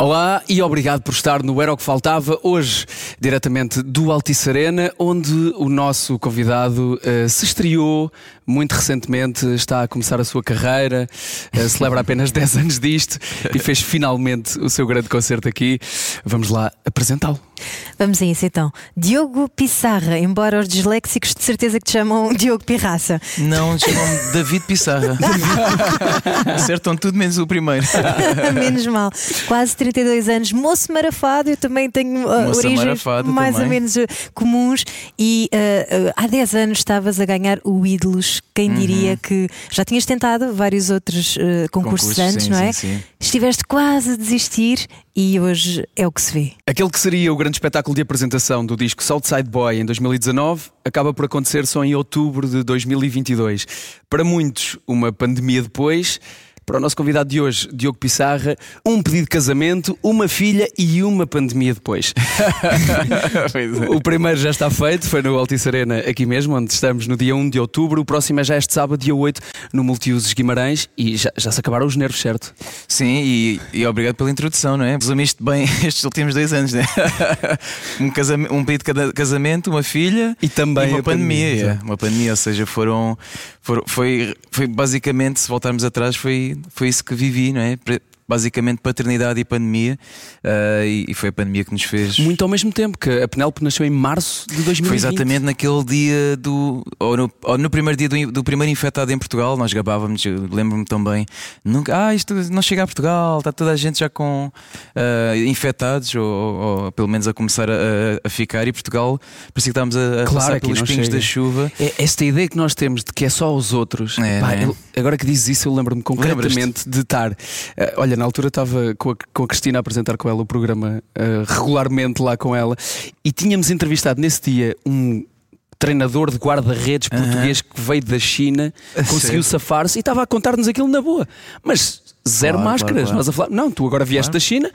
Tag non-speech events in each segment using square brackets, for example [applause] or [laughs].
Olá e obrigado por estar no Era o que Faltava, hoje diretamente do Altice Arena, onde o nosso convidado uh, se estreou muito recentemente, está a começar a sua carreira, uh, celebra apenas [laughs] 10 anos disto e fez finalmente o seu grande concerto aqui. Vamos lá apresentá-lo. Vamos a isso então. Diogo Pissarra, embora os disléxicos de certeza que te chamam Diogo Pirraça. Não, chamam David Pissarra. [laughs] Acertam tudo menos o primeiro. [laughs] menos mal. Quase 32 anos, moço marafado, eu também tenho uh, origens mais também. ou menos uh, comuns. E uh, uh, há 10 anos estavas a ganhar o Ídolos. Quem diria Uhum. que já tinhas tentado vários outros uh, concursos Concursos, antes, sim, não é? sim, sim. Estiveste quase a desistir e hoje é o que se vê. Aquele que seria o grande espetáculo de apresentação do disco Southside Boy em 2019 acaba por acontecer só em outubro de 2022. Para muitos, uma pandemia depois. Para o nosso convidado de hoje, Diogo Pissarra, um pedido de casamento, uma filha e uma pandemia depois. [laughs] Pois é. O primeiro já está feito, foi no Altice Arena aqui mesmo, onde estamos no dia 1 de outubro. O próximo é já este sábado, dia 8, no Multiusos Guimarães. E já, já se acabaram os nervos, certo? Sim, e, e obrigado pela introdução, não é? Resumiste bem [laughs] estes últimos dois anos, não é? [laughs] Um, casam- um pedido de casamento, uma filha E também e uma a pandemia, pandemia. Uma pandemia, ou seja, foram, foram- foi, foi basicamente, se voltarmos atrás, foi, foi isso que vivi, não é? Basicamente paternidade e pandemia, ah, e, e foi a pandemia que nos fez. Muito ao mesmo tempo, que a Penélope nasceu em março de 2020. Foi exatamente naquele dia do. Ou no, ou no primeiro dia do, do primeiro infectado em Portugal, nós gabávamos, lembro-me também. Nunca, ah, isto não chega a Portugal, está toda a gente já com ah, infectados, ou, ou- pelo menos a começar a, a- ficar, e Portugal parecia que estávamos a, a Claro, passar pelos pingos chega. da chuva. É esta ideia que nós temos de que é só os outros. É, Pá, é? Agora que dizes isso, eu lembro-me concretamente de estar. eh, olha, na altura estava com a, com a Cristina a apresentar com ela o programa eh, regularmente lá com ela e tínhamos entrevistado nesse dia um. Treinador de guarda-redes português que veio da China, conseguiu safar-se e estava a contar-nos aquilo na boa. Mas zero Claro, máscaras. claro. Nós a falar, não, tu agora vieste da China,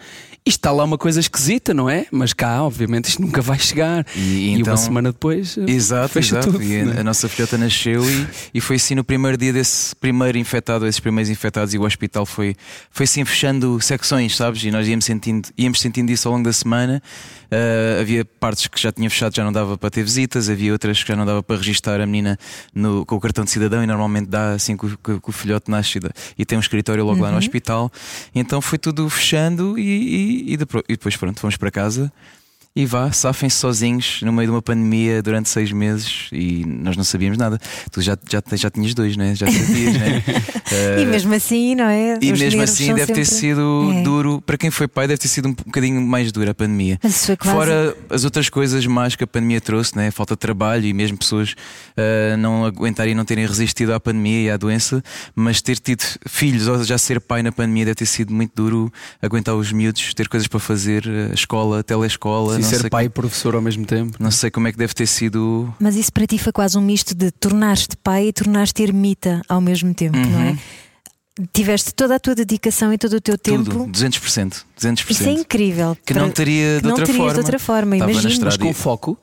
isto está lá uma coisa esquisita, não é? Mas cá, obviamente, isto nunca vai chegar. E uma então- semana depois. eh, Exato, exato. tudo. e a, não é? a nossa filhota nasceu e, e foi assim no primeiro dia desse primeiro infectado, esses primeiros infectados, e o hospital foi, foi assim fechando secções, sabes? E nós íamos sentindo, íamos sentindo isso ao longo da semana. Ah, havia partes que já tinha fechado, já não dava para ter visitas, havia outras que já não dava para registar a menina no- com o cartão de cidadão, e normalmente dá assim que, o- que- que o filhote nasce e e tem um escritório logo lá no hospital. Então foi tudo fechando e, e- e depro- e depois pronto, fomos para casa. E vá, safem-se sozinhos no meio de uma pandemia durante seis meses e nós não sabíamos nada. Tu já, já, já tinhas dois, né? Já sabias, né? [laughs] Eh, E mesmo assim, não é? e Os mesmo assim deve ter sempre- sido É. duro. Para quem foi pai, deve ter sido um bocadinho mais dura a pandemia. Mas isso foi quase- Fora as outras coisas más que a pandemia trouxe, né? falta de trabalho e mesmo pessoas eh, não aguentarem e não terem resistido à pandemia e à doença, mas ter tido filhos ou já ser pai na pandemia deve ter sido muito duro aguentar os miúdos, ter coisas para fazer, eh, a escola, a telescola. E não ser pai e professor ao mesmo tempo. não sei como é que deve ter sido. Mas isso para ti foi quase um misto de tornaste pai e tornaste ermita ao mesmo tempo, não Uhum. é? Tiveste toda a tua dedicação e todo o teu tempo. Tudo, 200%. 200%. Isso é incrível. Que não Para- teria que de não outra terias forma. de outra forma, Estava na imagino. estrada. Mas com foco.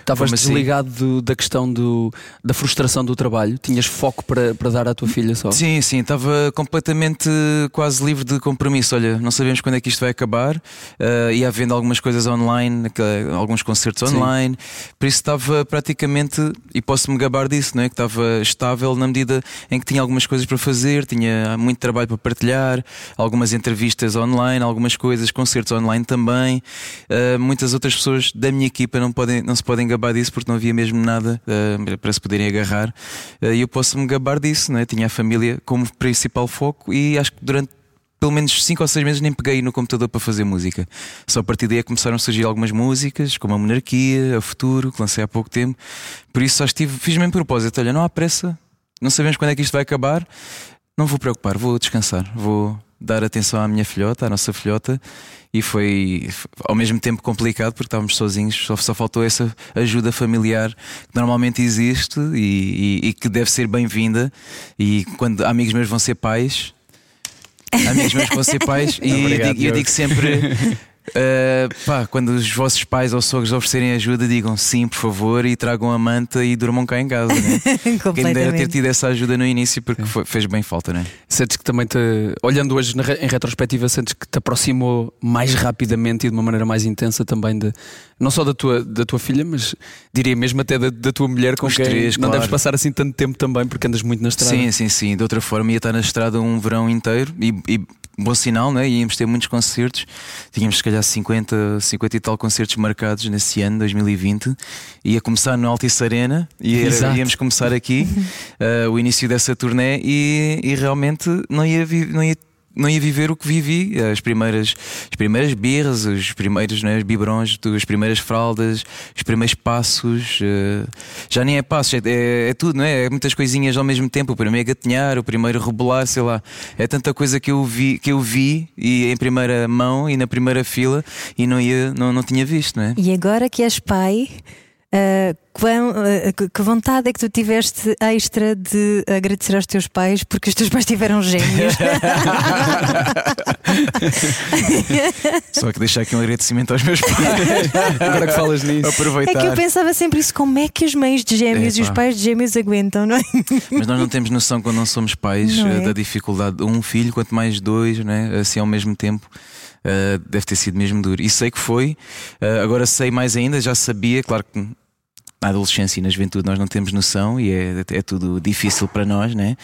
Estavas Como assim? desligado do- da questão do, da frustração do trabalho? Tinhas foco para, para dar à tua filha só? Sim, sim, estava completamente quase livre de compromisso. Olha, não sabemos quando é que isto vai acabar. Uh, ia havendo algumas coisas online, alguns concertos Sim. online. Por isso estava praticamente, e posso-me gabar disso, não é? que estava estável na medida em que tinha algumas coisas para fazer, tinha muito trabalho para partilhar, algumas entrevistas online, algumas coisas, concertos online também. Uh, muitas outras pessoas da minha equipa não, podem, não se podem gabar disso porque não havia mesmo nada uh, para se poderem agarrar. Uh, E eu posso-me gabar disso, é? Tinha a família como principal foco e acho que durante pelo menos 5 ou 6 meses nem peguei no computador para fazer música. Só a partir daí é começaram a surgir algumas músicas, como a Monarquia, a Futuro, que lancei há pouco tempo. Por isso só estive, fiz mesmo propósito: olha, não há pressa, não sabemos quando é que isto vai acabar, não vou preocupar, vou descansar, vou dar atenção à minha filhota, à nossa filhota. E foi ao mesmo tempo complicado porque estávamos sozinhos, só, só faltou essa ajuda familiar que normalmente existe e, e- e que deve ser bem-vinda. E quando amigos meus vão ser pais, amigos meus vão ser pais, [laughs] e eu Obrigado, digo, eu digo sempre. [laughs] Uh, pá, quando os vossos pais ou sogros oferecerem ajuda, digam sim, por favor, e tragam a manta e durmam cá em casa. Né? Quem dera ter tido essa ajuda no início, porque foi, fez bem falta, né? Sentes que também te, olhando hoje em retrospectiva, sentes que te aproximou mais rapidamente e de uma maneira mais intensa também de não só da tua, da tua filha, mas diria mesmo até da, da tua mulher com Os quem três, não claro. deves passar assim tanto tempo também, porque andas muito na estrada. Sim, sim, sim. De outra forma, ia estar na estrada um verão inteiro e, e bom sinal, né? íamos ter muitos concertos. Tínhamos se calhar 50, 50 e tal concertos marcados nesse ano, 2020. Ia começar no Altice Arena e era, íamos começar aqui uh, [laughs] o início dessa turnê e, e realmente não ia, não ia não ia viver o que vivi, as primeiras, as primeiras birras, os primeiros né, biberões, as primeiras fraldas, os primeiros passos. Uh, já nem é passos, é, é, é, tudo, não é? É muitas coisinhas ao mesmo tempo. O primeiro gatinhar, o primeiro rebolar, sei lá. É tanta coisa que eu vi, que eu vi e em primeira mão e na primeira fila e não, ia, não, não tinha visto, não é? E agora que és pai. Uh, quão, uh, que vontade é que tu tiveste extra de agradecer aos teus pais porque os teus pais tiveram gêmeos? [laughs] Só que deixar aqui um agradecimento aos meus pais. Agora que falas nisso, aproveitar. É que eu pensava sempre isso: como é que as mães de gêmeos e os pais de gêmeos aguentam, não é? Mas nós não temos noção quando não somos pais não é? da dificuldade de um filho, quanto mais dois, né? assim ao mesmo tempo. Uh, deve ter sido mesmo duro. E sei que foi, uh, agora sei mais ainda, já sabia, claro que na adolescência e na juventude nós não temos noção e é, é tudo difícil para nós, né?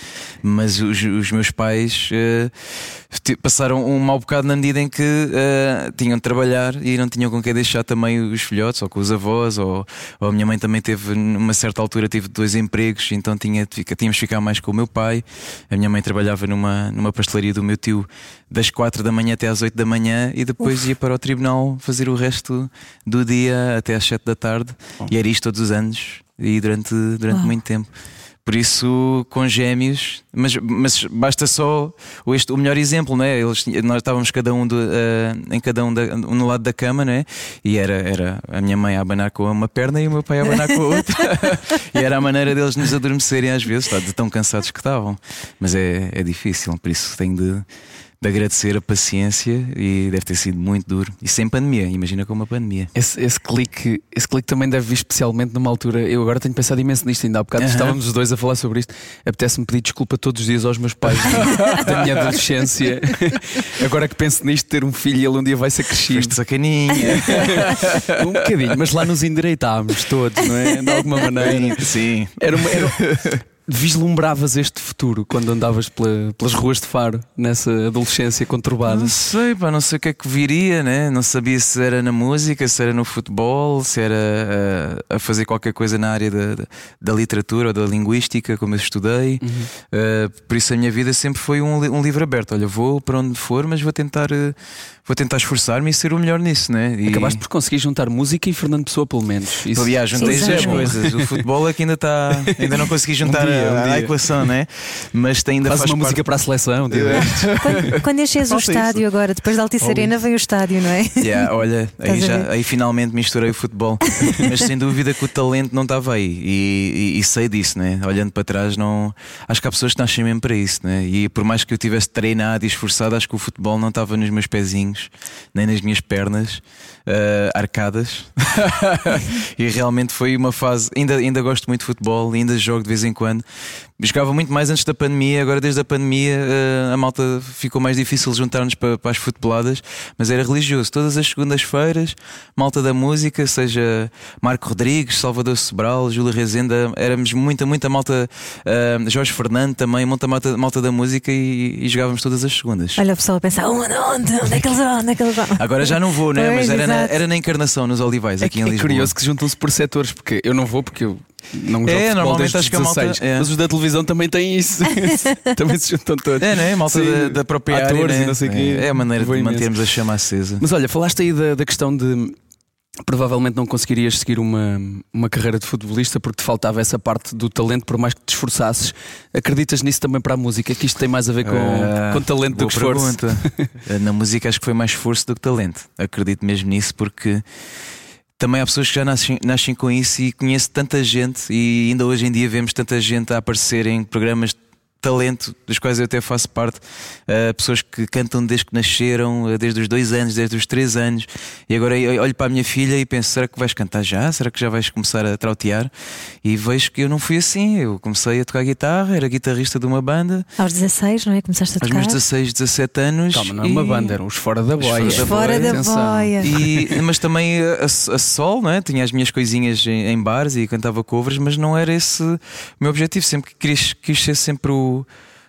Mas os, os meus pais uh, passaram um mau bocado na medida em que uh, tinham de trabalhar e não tinham com quem deixar também os filhotes, ou com os avós, ou, ou a minha mãe também teve, numa certa altura, teve dois empregos, então tinha, tínhamos de ficar mais com o meu pai. A minha mãe trabalhava numa, numa pastelaria do meu tio das quatro da manhã até às oito da manhã e depois Uf. ia para o tribunal fazer o resto do dia até às sete da tarde. E era isto todos os anos e durante, durante muito tempo. Por isso, com gêmeos, mas, mas basta só o, este, o melhor exemplo, não é? Eles, nós estávamos cada um do, uh, em cada um, da, um no lado da cama, não é? E era, era a minha mãe a abanar com uma perna e o meu pai a abanar com a outra. [laughs] e era a maneira deles nos adormecerem às vezes, tá, de tão cansados que estavam. Mas é, é difícil, por isso tenho de de agradecer a paciência e deve ter sido muito duro. E sem pandemia, imagina com uma pandemia. Esse, esse, clique, esse clique também deve vir especialmente numa altura. Eu agora tenho pensado imenso nisto, ainda há bocado uh -huh. estávamos os dois a falar sobre isto. Apetece-me pedir desculpa todos os dias aos meus pais [laughs] da minha adolescência. agora que penso nisto, ter um filho e ele um dia vai ser crescido. Foste sacaninha. [laughs] um bocadinho, mas lá nos endireitámos todos, não é? De alguma maneira. Sim. Era, uma, era, vislumbravas este futuro quando andavas pela, pelas ruas de Faro, nessa adolescência conturbada? Não sei, pá, não sei o que é que viria, né? Não sabia se era na música, se era no futebol, se era uh, a fazer qualquer coisa na área da, da, da, literatura ou da linguística, como eu estudei. Uhum. Uh, por isso a minha vida sempre foi um, um livro aberto. Olha, vou para onde for, mas vou tentar. Vou tentar esforçar-me e ser o melhor nisso, né? E... Acabaste por conseguir juntar música e Fernando Pessoa, pelo menos. Isso... Aliás, juntei as coisas. O futebol é que ainda está. [laughs] Ainda não consegui juntar um dia, um a, a, equação, né? Mas tem ainda faz, faz uma parte... música para a seleção. quando, quando enches o estádio isso. agora, depois da Altice Arena, vem o estádio, não é? Yeah, olha, [laughs] aí, já, aí finalmente misturei o futebol. [laughs] Mas sem dúvida que o talento não estava aí. E, e, e, sei disso, né? Olhando para trás, não. Acho que há pessoas que nascem mesmo para isso, né? E por mais que eu tivesse treinado e esforçado, acho que o futebol não estava nos meus pezinhos, nem nas minhas pernas uh, arcadas. [laughs] e realmente foi uma fase. Ainda, ainda gosto muito de futebol, ainda jogo de vez em quando. Jogava muito mais antes da pandemia, agora desde a pandemia uh, a malta ficou mais difícil juntar-nos para, para as futeboladas, mas era religioso. Todas as segundas-feiras, malta da música, seja Marco Rodrigues, Salvador Sobral, Júlia Rezenda, éramos muita, muita malta, uh, Jorge Fernando também, muita malta, malta da música e, e, jogávamos todas as segundas. Olha o pessoal a pensar: onde, onde, onde é que eles vão? Onde é que eles vão? Agora já não vou, né? Pois, mas era na, era na encarnação, nos Olivais, aqui é, em Lisboa. É curioso que juntam-se por setores, porque eu não vou porque eu não jogo é, normalmente acho que a malta. É. Mas os da televisão também têm [laughs] isso. também se juntam todos. É, não é? Malta da, da própria Atores área, né? e não sei é, é a maneira de mantermos a chama acesa. Mas olha, falaste aí da, da questão de provavelmente não conseguirias seguir uma, uma carreira de futebolista porque te faltava essa parte do talento, por mais que te esforçasses. Acreditas nisso também para a música? Que isto tem mais a ver com, uh, com talento do que esforço? [laughs] Na música acho que foi mais esforço do que talento. Acredito mesmo nisso porque também há pessoas que já nascem, nascem com isso e conheço tanta gente e ainda hoje em dia vemos tanta gente a aparecer em programas talento, dos quais eu até faço parte, uh, pessoas que cantam desde que nasceram, uh, desde os dois anos, desde os três anos, e agora eu olho para a minha filha e penso: será que vais cantar já? Será que já vais começar a trautear? E vejo que eu não fui assim. Eu comecei a tocar guitarra, era guitarrista de uma banda. Aos 16, não é? Começaste a tocar? Aos meus 16, 17 anos. Calma, não é uma banda, eram os Fora da Boia. Os Fora da Boia. E, mas também a, a, sol, não é? Tinha as minhas coisinhas em, em bares e cantava covers, mas não era esse o meu objetivo. Sempre quis, quis ser sempre o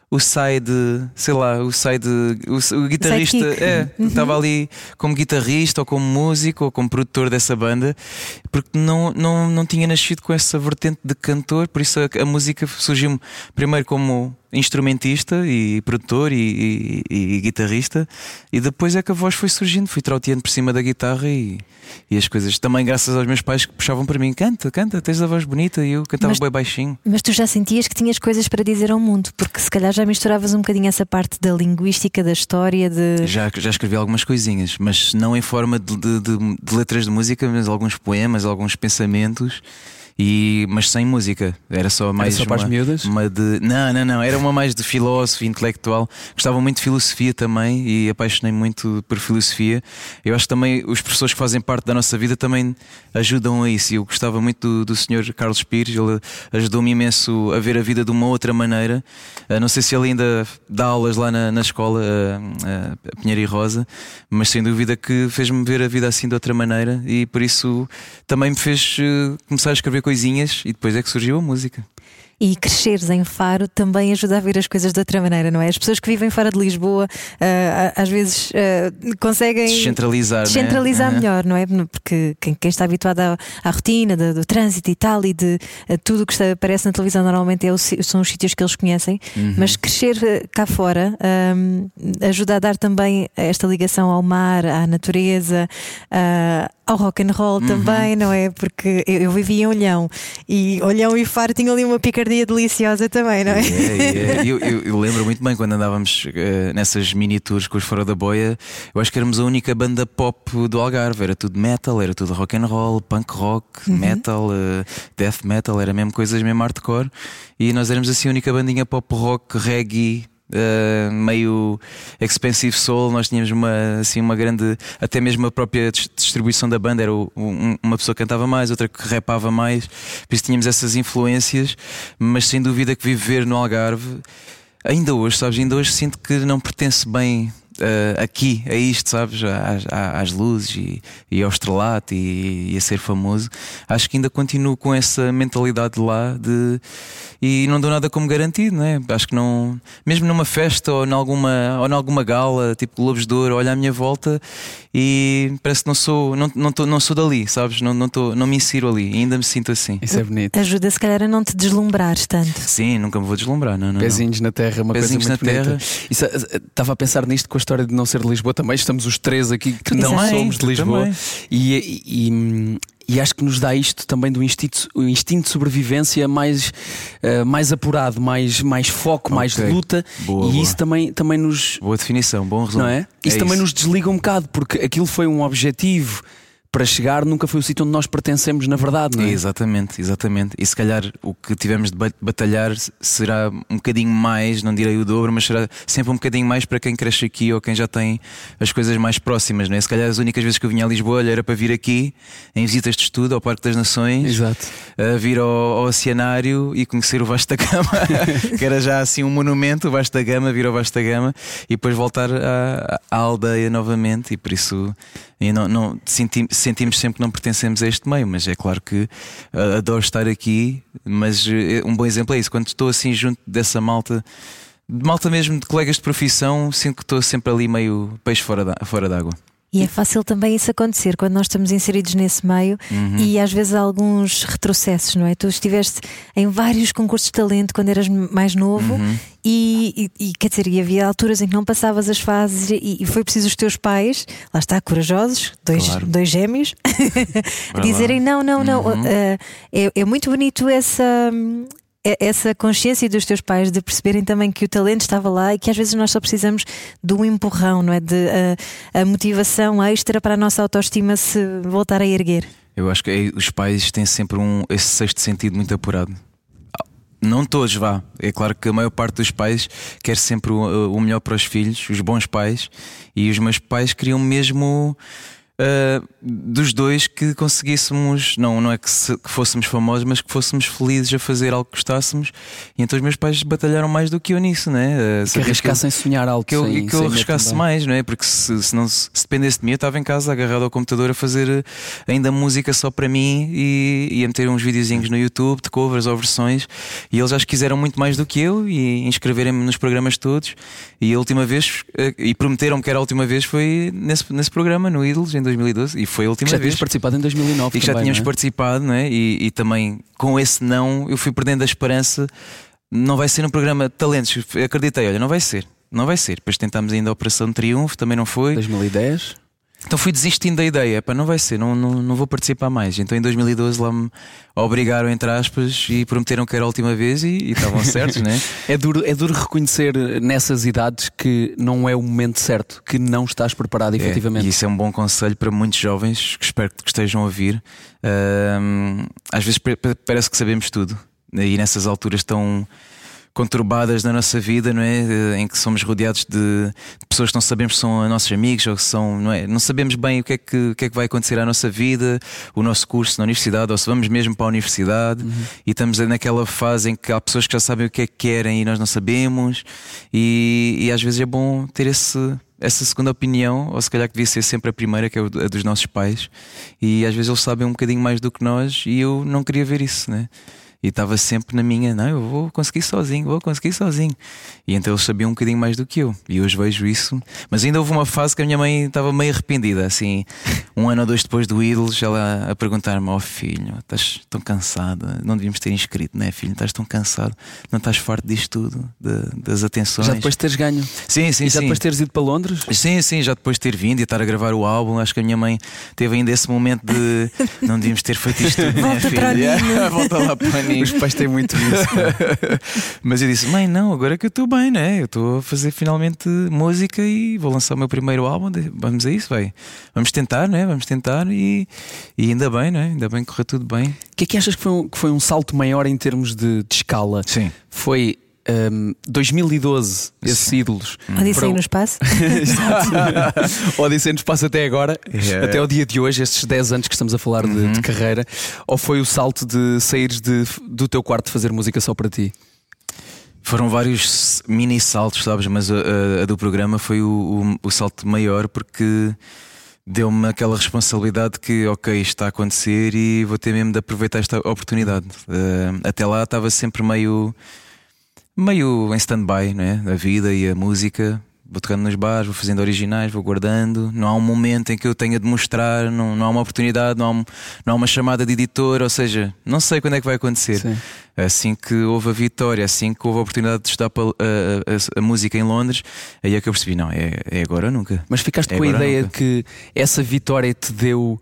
o side, sei lá, o side, o, o guitarrista, é, uhum. estava ali como guitarrista ou como músico ou como produtor dessa banda, porque não, não, não tinha nascido com essa vertente de cantor, por isso a, a música surgiu primeiro como instrumentista e produtor e, e, e, guitarrista, e depois é que a voz foi surgindo, fui trauteando por cima da guitarra e, e as coisas. Também graças aos meus pais que puxavam para mim: canta, canta, tens a voz bonita, e eu cantava mas, bem baixinho. Mas tu já sentias que tinhas coisas para dizer ao mundo, porque se calhar já misturavas um bocadinho essa parte da linguística, da história. De... Já, já escrevi algumas coisinhas, mas não em forma de, de, de, de letras de música, mas alguns poemas, alguns pensamentos. E, mas sem música, era só mais. Era só para uma, as miúdas? Uma de, não, não, não, era uma mais de filósofo, intelectual. Gostava muito de filosofia também e apaixonei muito por filosofia. Eu acho que também os professores que fazem parte da nossa vida também ajudam a isso. Eu gostava muito do, do senhor Carlos Pires, ele ajudou-me imenso a ver a vida de uma outra maneira. Uh, não sei se ele ainda dá aulas lá na, na escola, uh, uh, Pinheiro e Rosa, mas sem dúvida que fez-me ver a vida assim de outra maneira e por isso também me fez começar a escrever coisinhas e depois é que surgiu a música. E cresceres em Faro também ajuda a ver as coisas de outra maneira, não é? As pessoas que vivem fora de Lisboa uh, às vezes uh, conseguem descentralizar, descentralizar né? melhor, não é? Porque quem, quem está habituado à, à rotina do, do, trânsito e tal, e de uh, tudo o que está, aparece na televisão normalmente é o, são os sítios que eles conhecem, uhum. mas crescer cá fora um, ajuda a dar também esta ligação ao mar, à natureza, ao rock and roll uhum. também, não é? Porque eu, eu vivi em Olhão e Olhão e Faro tinham ali uma picardia deliciosa também, não é? Yeah, yeah. [laughs] eu, eu, eu, lembro muito bem quando andávamos uh, nessas mini tours com os Fora da Boia, eu acho que éramos a única banda pop do Algarve, era tudo metal, era tudo rock and roll, punk rock, uhum. metal, uh, death metal, era mesmo coisas mesmo hardcore e nós éramos assim a única bandinha pop rock, reggae Uh, meio expensive soul, nós tínhamos uma, assim, uma grande, até mesmo a própria distribuição da banda era o, um, uma pessoa que cantava mais, outra que rapava mais, por isso tínhamos essas influências, mas sem dúvida que viver no Algarve, ainda hoje, sabes, ainda hoje sinto que não pertence bem uh, aqui a isto, sabes? Às, às luzes e, e, ao estrelato e, e, a ser famoso. Acho que ainda continuo com essa mentalidade lá de. E não dou nada como garantido, né? Acho que não. Mesmo numa festa ou em alguma, ou alguma gala, tipo Globos de Ouro, olho à minha volta e parece que não sou, não, não, tô, não sou dali, sabes? Não, não, tô, não me insiro ali, ainda me sinto assim. Isso é bonito. Ajuda se calhar a não te deslumbrares tanto. Sim, nunca me vou deslumbrar, não, não, Pezinhos não. na terra, uma Pezinhos coisa muito na bonita. terra. Estava a pensar nisto com a história de não ser de Lisboa também. Estamos os três aqui que não também, somos de Lisboa. E, e, e, acho que nos dá isto também do instinto, o instinto de sobrevivência mais, uh, mais apurado, mais, mais foco, okay. mais luta. Boa, e boa. isso também, também nos. Boa definição, bom resumo. Não é? Isso é também isso. nos desliga um bocado, porque aquilo foi um objetivo para chegar nunca foi o sítio onde nós pertencemos, na verdade, não é? Exatamente, exatamente. E se calhar o que tivemos de batalhar será um bocadinho mais, não direi o dobro, mas será sempre um bocadinho mais para quem cresce aqui ou quem já tem as coisas mais próximas, não é? Se calhar as únicas vezes que eu vinha a Lisboa era para vir aqui em visitas de estudo ao Parque das Nações, Exato. a vir ao, ao Oceanário e conhecer o Vasta Gama, [laughs] que era já assim um monumento, o Vasta Gama, vir ao Vasta Gama e depois voltar à, à aldeia novamente. E por isso e não, não sentimos, sentimos sempre que não pertencemos a este meio, mas é claro que uh, adoro estar aqui. Mas uh, um bom exemplo é isso: quando estou assim junto dessa malta, de malta mesmo de colegas de profissão, sinto que estou sempre ali meio peixe fora d'água. Fora e é fácil também isso acontecer quando nós estamos inseridos nesse meio uhum. e às vezes há alguns retrocessos, não é? Tu estiveste em vários concursos de talento quando eras mais novo uhum. e, e, e, quer dizer, e havia alturas em que não passavas as fases e, e foi preciso os teus pais, lá está, corajosos, dois, claro. dois gêmeos, [laughs] dizerem não, não, não. Uhum. Uh, é, é muito bonito essa essa consciência dos teus pais de perceberem também que o talento estava lá e que às vezes nós só precisamos de um empurrão, não é? De a, a motivação extra para a nossa autoestima se voltar a erguer. Eu acho que é, os pais têm sempre um, esse sexto sentido muito apurado Não todos, vá. É claro que a maior parte dos pais quer sempre o, o melhor para os filhos, os bons pais, e os meus pais queriam mesmo uh, dos dois que conseguíssemos, não, não é que, se, que, fôssemos famosos, mas que fôssemos felizes a fazer algo que gostássemos. E então os meus pais batalharam mais do que eu nisso, né? Uh, que arriscassem que sonhar algo que eu, sem, que eu arriscasse mais, não é? Porque se, se, não, se dependesse de mim, eu estava em casa agarrado ao computador a fazer eh, ainda música só para mim e, e a meter uns videozinhos no YouTube de covers ou versões. E eles acho que quiseram muito mais do que eu e inscreverem-me nos programas todos. E a última vez, uh, e prometeram-me que era a última vez, foi nesse, nesse programa, no Idols, em 2012 e foi a última já vez. participado em 2009 e que já tínhamos é? participado, não é? E, e, também com esse não eu fui perdendo a esperança. Não vai ser um programa de talentos. Acreditei, olha, não vai ser. Não vai ser. Depois tentámos ainda a Operação Triunfo, também não foi. 2010. Então fui desistindo da ideia, para não vai ser, não, não, não vou participar mais. Então em 2012 lá me obrigaram, entre aspas, e prometeram que era a última vez e, e estavam [laughs] certos, né? É duro, é duro reconhecer nessas idades que não é o momento certo, que não estás preparado é, efetivamente. E isso é um bom conselho para muitos jovens que espero que estejam a ouvir. Uh, às vezes parece que sabemos tudo, e nessas alturas tão conturbadas na nossa vida, não é? Em que somos rodeados de, de pessoas que não sabemos se são nossos amigos ou que são, não é? Não sabemos bem o que é que, o que, é que vai acontecer à nossa vida, o nosso curso na universidade, ou se vamos mesmo para a universidade uhum. e estamos naquela fase em que há pessoas que já sabem o que é que querem e nós não sabemos, e, e às vezes é bom ter esse, essa segunda opinião, ou se calhar que devia ser sempre a primeira, que é a dos nossos pais, e às vezes eles sabem um bocadinho mais do que nós, e eu não queria ver isso, né? E estava sempre na minha, não, eu vou conseguir sozinho, vou conseguir sozinho. E então eles sabiam um bocadinho mais do que eu. E hoje vejo isso. Mas ainda houve uma fase que a minha mãe estava meio arrependida, assim, um ano ou dois depois do Idols, ela a perguntar-me: Ó oh, filho, estás tão cansado, não devíamos ter inscrito, né, filho? Estás tão cansado, não estás farto disto tudo, de, das atenções. Já depois de teres ganho? Sim, sim, e já sim. depois de teres ido para Londres? Sim, sim, já depois de ter vindo e estar a gravar o álbum, acho que a minha mãe teve ainda esse momento de não devíamos ter feito isto tudo, [laughs] né, filho? Para [laughs] Volta lá para mim. Os pais têm muito isso. [laughs] Mas eu disse: Mãe, não, agora que eu estou bem, né? Eu estou a fazer finalmente música e vou lançar o meu primeiro álbum. Vamos a isso, vai. Vamos tentar, né? Vamos tentar e, e ainda bem, né? Ainda bem que correu tudo bem. O que é que achas que foi um, que foi um salto maior em termos de, de escala? Sim. Foi um, 2012, esses ídolos. Odisseia no espaço? [laughs] Odisseia no espaço até agora, yeah. até o dia de hoje, estes 10 anos que estamos a falar uhum. de, de, carreira. Ou foi o salto de saíres de, do teu quarto fazer música só para ti? Foram vários mini saltos, sabes? Mas a, a, a do programa foi o, o, o salto maior porque deu-me aquela responsabilidade que, ok, isto está a acontecer e vou ter mesmo de aproveitar esta oportunidade. Uh, até lá estava sempre meio meio em stand-by, né? A vida e a música. Vou tocando nos bares, vou fazendo originais, vou guardando. Não há um momento em que eu tenha de mostrar, não, não há uma oportunidade, não há, um, não há uma chamada de editor, ou seja, não sei quando é que vai acontecer. Sim. Assim que houve a vitória, assim que houve a oportunidade de estudar a, a, a, a, música em Londres, aí é que eu percebi: não, é, é agora ou nunca. Mas ficaste é com a ideia de que essa vitória te deu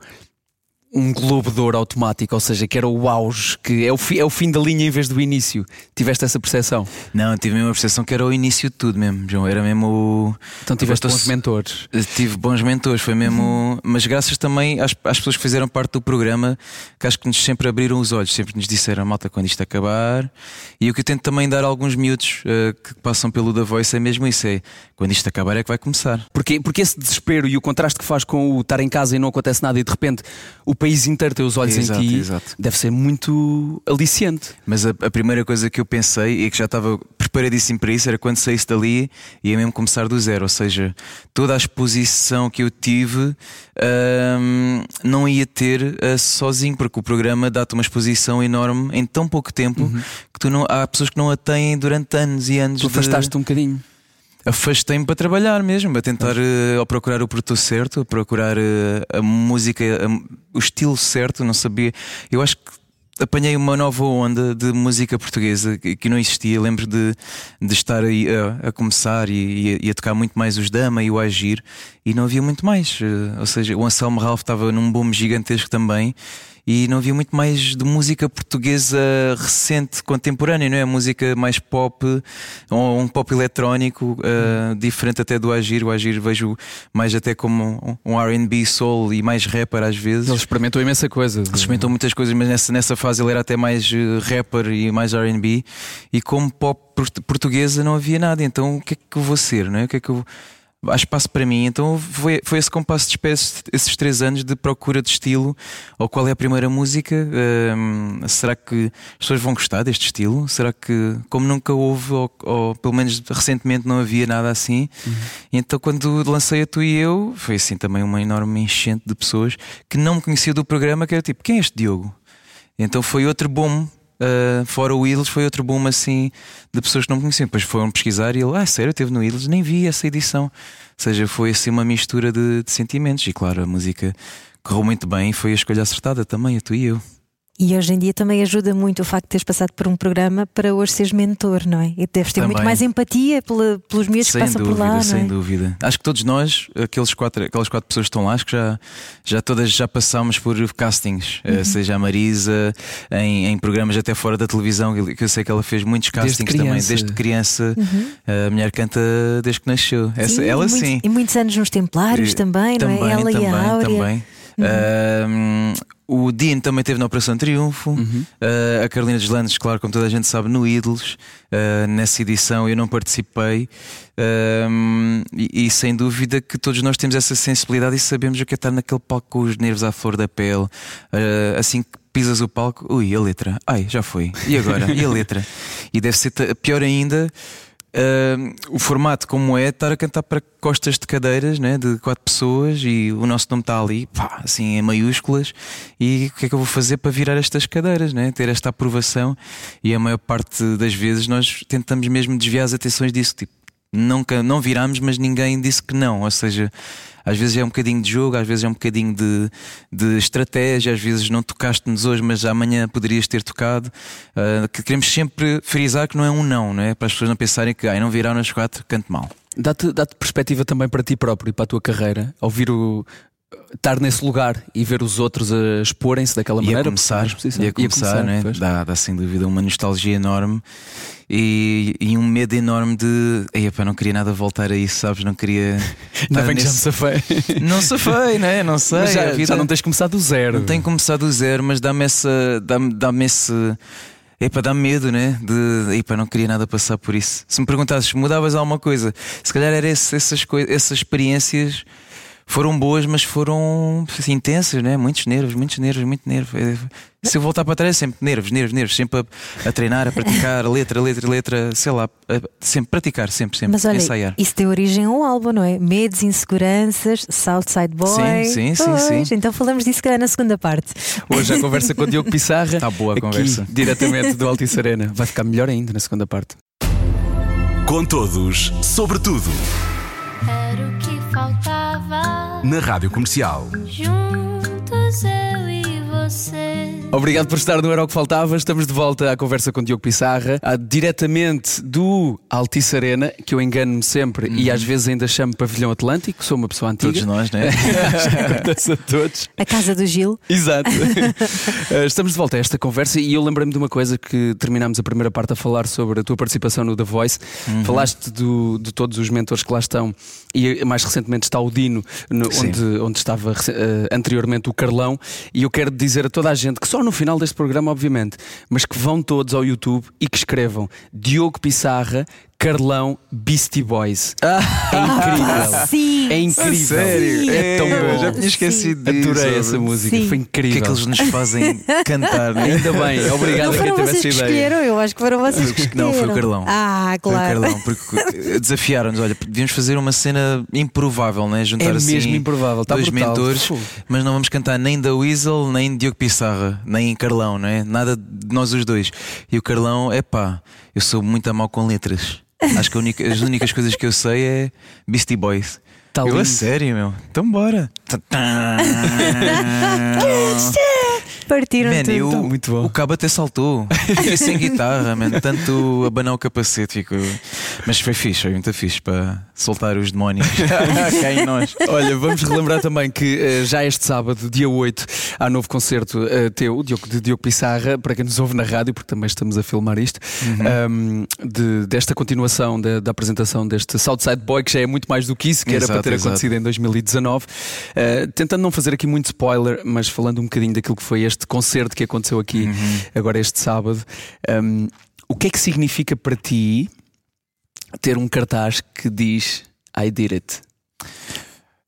um globo de ouro automático, ou seja, que era o auge, que é o, fi, é o fim da linha em vez do início. Tiveste essa percepção? Não, tive mesmo a percepção que era o início de tudo mesmo, João. Era mesmo o. Então tiveste bons mentores. Tive bons mentores, foi mesmo. Uhum. Mas graças também às, às, pessoas que fizeram parte do programa, que acho que nos sempre abriram os olhos, sempre nos disseram, malta, quando isto acabar. E o que eu tento também dar a alguns miúdos uh, que passam pelo da Voice é mesmo isso: é quando isto acabar é que vai começar. Porque, porque esse desespero e o contraste que faz com o estar em casa e não acontece nada e de repente o país inteiro tem os olhos exato, em ti, exato. deve ser muito aliciante. Mas a, a, primeira coisa que eu pensei e que já estava preparadíssimo para isso era quando saísse dali ia mesmo começar do zero, ou seja, toda a exposição que eu tive hum, não ia ter uh, sozinho, porque o programa dá-te uma exposição enorme em tão pouco tempo uhum. que tu não, há pessoas que não a têm durante anos e anos. Tu afastaste de... um bocadinho afastei-me para trabalhar mesmo, a tentar uh, procurar o produto certo, a procurar uh, a música, a, o estilo certo, não sabia. Eu acho que apanhei uma nova onda de música portuguesa que, não existia. Lembro de, de estar aí a, a começar e, e, a, tocar muito mais os Dama e o Agir e não havia muito mais. Uh, ou seja, o Anselmo Ralph estava num boom gigantesco também e não havia muito mais de música portuguesa recente, contemporânea, não é? Música mais pop, ou um pop eletrónico, uh, diferente até do Agir. O Agir vejo mais até como um RB soul e mais rapper às vezes. Ele experimentou imensa coisa. Ele experimentou muitas coisas, mas nessa, nessa fase ele era até mais eh, rapper e mais RB. E como pop portuguesa não havia nada, então o que é que eu vou ser, não é? O que é que eu há espaço para mim. Então foi, foi esse compasso de espécie, esses três anos de procura de estilo, ou qual é a primeira música? Um, será que as pessoas vão gostar deste estilo? Será que, como nunca houve, ou, ou pelo menos recentemente não havia nada assim, uhum. então quando lancei a Tu e Eu, foi assim também uma enorme enchente de pessoas que não me conheciam do programa, que era tipo, quem é este Diogo? Então foi outro bom Uh, fora o Idols foi outro boom assim de pessoas que não conheciam. Depois foram pesquisar e ele, ah, sério, teve no Idols, nem vi essa edição. Ou seja, foi assim uma mistura de, de sentimentos. E claro, a música correu muito bem e foi a escolha acertada também, a tu e eu. E hoje em dia também ajuda muito o facto de teres passado por um programa para hoje seres mentor, não é? E deves ter também. muito mais empatia pela, pelos miúdos que passam dúvida, por lá. Sem é? dúvida. Acho que todos nós, aqueles quatro, aquelas quatro pessoas que estão lá, acho que já, já todas já passámos por castings, eh, uhum. seja a Marisa, em, em, programas até fora da televisão, que eu sei que ela fez muitos castings desde também, desde criança. Uhum. A mulher canta desde que nasceu. Essa, sim, ela e sim. E muitos anos nos Templários e, também, também, não é? Ela também, e a Áurea. Também. Uhum. o Dean também teve na Operação Triunfo, uhum. uh, a Carolina Deslandes, claro, como toda a gente sabe, no Ídolos. Uh, nessa edição eu não participei, uh, e, e, sem dúvida que todos nós temos essa sensibilidade e sabemos o que é estar naquele palco com os nervos à flor da pele. assim que pisas o palco, ui, a letra, ai, já foi, e agora? e a letra? E deve ser pior ainda Uh, o formato como é estar a cantar para costas de cadeiras né, de quatro pessoas e o nosso nome está ali, pá, assim em maiúsculas. E o que é que eu vou fazer para virar estas cadeiras, né? ter esta aprovação? E a maior parte das vezes nós tentamos mesmo desviar as atenções disso, tipo, nunca não viramos, mas ninguém disse que não. Ou seja, às vezes é um bocadinho de jogo, às vezes é um bocadinho de, de estratégia, às vezes não tocaste-nos hoje, mas amanhã poderias ter tocado. Uh, que queremos sempre frisar que não é um não, não é? Para as pessoas não pensarem que ah, não viraram nas quatro, canto mal. Dá-te dá perspectiva também para ti próprio e para a tua carreira, ouvir o, estar nesse lugar e ver os outros a exporem-se daquela e maneira. A começar, e a começar, a começar né? dá, dá sem dúvida uma nostalgia enorme e, e, um medo enorme de. Epa, não queria nada voltar a isso, sabes? Não queria. [laughs] Ainda bem nesse... que já me safei. [laughs] Não safei, né? Não [laughs] sei. Mas já, vida... já não tens começado do zero. Não tenho começado do zero, mas dá-me essa. dá-me dá esse. Epa, dá medo, né? De. Epa, não queria nada passar por isso. Se me perguntasses, mudavas alguma coisa, se calhar era esse, essas, essas experiências foram boas, mas foram assim, intensas, né? Muitos nervos, muitos nervos, muito nervo. É, se eu voltar para trás, é sempre nervos, nervos, nervos, sempre a, a treinar, a praticar, [laughs] letra, letra, letra, sei lá, a, sempre praticar, sempre, sempre. Mas olha, ensaiar. isso deu origem a um álbum, não é? Medos, inseguranças, Southside Boy. Sim, sim, sim, sim. Então falamos disso na segunda parte. Hoje a conversa com o Diogo Pissarra. Está boa a conversa. diretamente do Altice Arena. Vai ficar melhor ainda na segunda parte. Com todos, sobre tudo. Era o que faltava. Na Rádio Comercial. Juntos eu você. Obrigado por estar no Era o que Faltava. Estamos de volta à conversa com Diogo Pissarra, diretamente do Altice Arena, que eu engano-me sempre uhum. e às vezes ainda chamo Pavilhão Atlântico. Sou uma pessoa antiga. Todos nós, né? [laughs] A todos. A casa do Gil. Exato. [laughs] Eh, estamos de volta a esta conversa e eu lembrei-me de uma coisa que terminámos a primeira parte a falar sobre a tua participação no The Voice. Uhum. Falaste do, de todos os mentores que lá estão e mais recentemente está o Dino, no, onde, onde estava uh, anteriormente o Carlão. E eu quero dizer a toda a gente que só no final deste programa, obviamente, mas que vão todos ao YouTube e que escrevam Diogo Pissarra, Carlão Beastie Boys. Ah, é incrível. Sim, é incrível. Sério? É tão bom. Já tinha esquecido disso. Adorei essa música, Sim. foi incrível. O que é que eles nos fazem [laughs] cantar? Né? Ainda bem, obrigado não a quem teve essa ideia. Escolheram, eu acho que foram vocês que escolheram. Não, foi o Carlão. Ah, claro. Foi o Carlão, porque [laughs] desafiaram-nos. Olha, devíamos fazer uma cena improvável, né? Juntar é assim mesmo improvável, tá dois brutal. mentores, mas não vamos cantar nem da Weasel, nem Diogo Pissarra, nem Carlão, não é? Nada de nós os dois. E o Carlão, é pá, eu sou muito a mal com letras. Acho que única, as únicas coisas que eu sei é Beastie Boys. Tá eu lindo. a sério, meu. Então bora. [laughs] partiram Man, tudo. eu- Muito bom. O cabo até saltou. [laughs] Fiquei sem guitarra, man. Tanto abanar o capacete ficou. Mas foi fixe, foi muito fixe para soltar os demónios [laughs] cá em nós. Olha, vamos relembrar também que eh, já este sábado, dia 8, há novo concerto eh, teu, Diogo, de Diogo Pissarra, para quem nos ouve na rádio, porque também estamos a filmar isto, Uhum. um, de- desta continuação da, da apresentação deste Southside Boy, que já é muito mais do que isso, que era Exato, para ter exato. acontecido em 2019. Eh, tentando não fazer aqui muito spoiler, mas falando um bocadinho daquilo que foi este concerto que aconteceu aqui Uhum. agora este sábado, um, o que é que significa para ti ter um cartaz que diz I did it?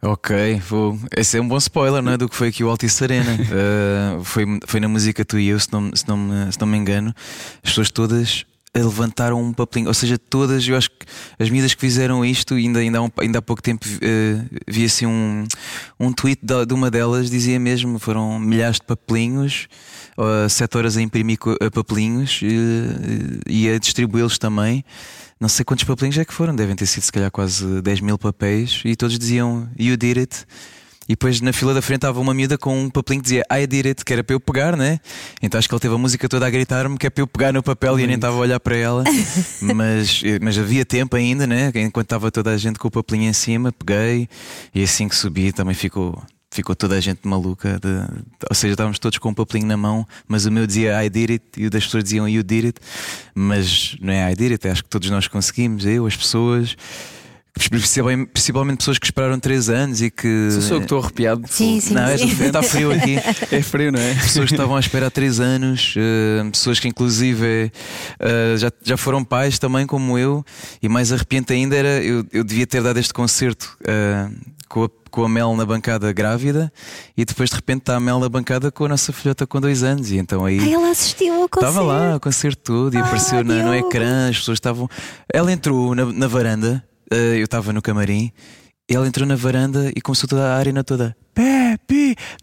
Ok, vou. Esse é um bom spoiler, não é? Do que foi aqui o Altice Arena. Uh, [laughs] foi, foi na música Tu e Eu, se não, se, não se não me engano. As pessoas todas levantaram um papelinho, ou seja, todas, eu acho que as medidas que fizeram isto, ainda, ainda, há, um- ainda há pouco tempo uh, vi assim um, um tweet de, de uma delas, dizia mesmo: foram milhares de papelinhos, uh, sete horas a imprimir uh, papelinhos uh, e a distribuí-los também. Não sei quantos papelinhos é que foram, devem ter sido se calhar quase 10 mil papéis e todos diziam You did it. E depois na fila da frente estava uma miúda com um papelinho que dizia I did it, que era para eu pegar, né? Então acho que ele teve a música toda a gritar-me que é para eu pegar no papel e eu nem estava a olhar para ela. [laughs] mas, mas havia tempo ainda, né? Enquanto estava toda a gente com o papelinho em cima, peguei e assim que subi também ficou. Ficou toda a gente maluca, de- ou seja, estávamos todos com um papelinho na mão, mas o meu dizia I did it e o das pessoas diziam You did it, mas não é I did it, acho que todos nós conseguimos, eu, as pessoas, principalmente, pessoas que esperaram 3 anos e que. Sou eu que estou arrepiado. Sim, sim, Não, sim. está frio aqui. [laughs] É frio, não é? Pessoas que estavam à espera há 3 anos, eh, pessoas que inclusive eh, já, já foram pais também, como eu, e mais arrepiante ainda era eu, eu devia ter dado este concerto eh, com, a, com a Mel na bancada grávida e depois de repente está a Mel na bancada com a nossa filhota com 2 anos, e então aí. Ai, ela assistiu ao concerto. Estava lá, o concerto todo e Ah, apareceu na- no ecrã, as pessoas estavam. Ela entrou na, na varanda, eu estava no camarim, ela entrou na varanda e começou toda a arena toda.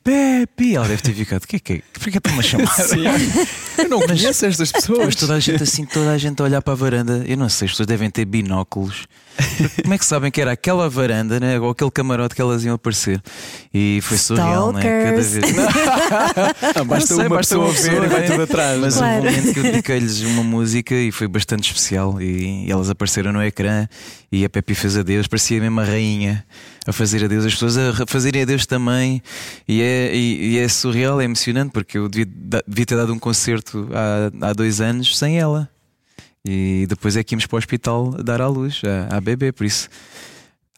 Pepe, Pepe. Ela deve ter ficado. O que é que é? Porquê que estão-me a [laughs] chamar? Eu não conheço estas pessoas. Mas toda a gente assim, toda a gente a olhar para a varanda. Eu não sei, as pessoas devem ter binóculos. Como é que sabem que era aquela varanda, né? ou aquele camarote que elas iam aparecer? E foi surreal, né? Cada vez. [laughs] Ah, basta Não sei, uma basta pessoa uma ver pessoa, e vai tudo atrás. Mas Claro. um momento que eu dediquei-lhes uma música e foi bastante especial. E, e elas apareceram no ecrã e a Pepe fez adeus, parecia mesmo a rainha a fazer adeus, as pessoas a fazerem adeus também. E é, e, e é surreal, é emocionante, porque eu devia, devia ter dado um concerto há, há dois anos sem ela. E depois é que íamos para o hospital dar à luz, à, à bebê, por isso.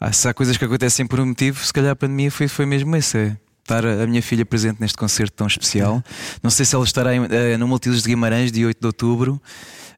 há- Se há coisas que acontecem por um motivo, se calhar a pandemia foi, foi mesmo esse. É estar a minha filha presente neste concerto tão especial. Não sei se ela estará em- eh, no Multiusos de Guimarães, dia 8 de outubro,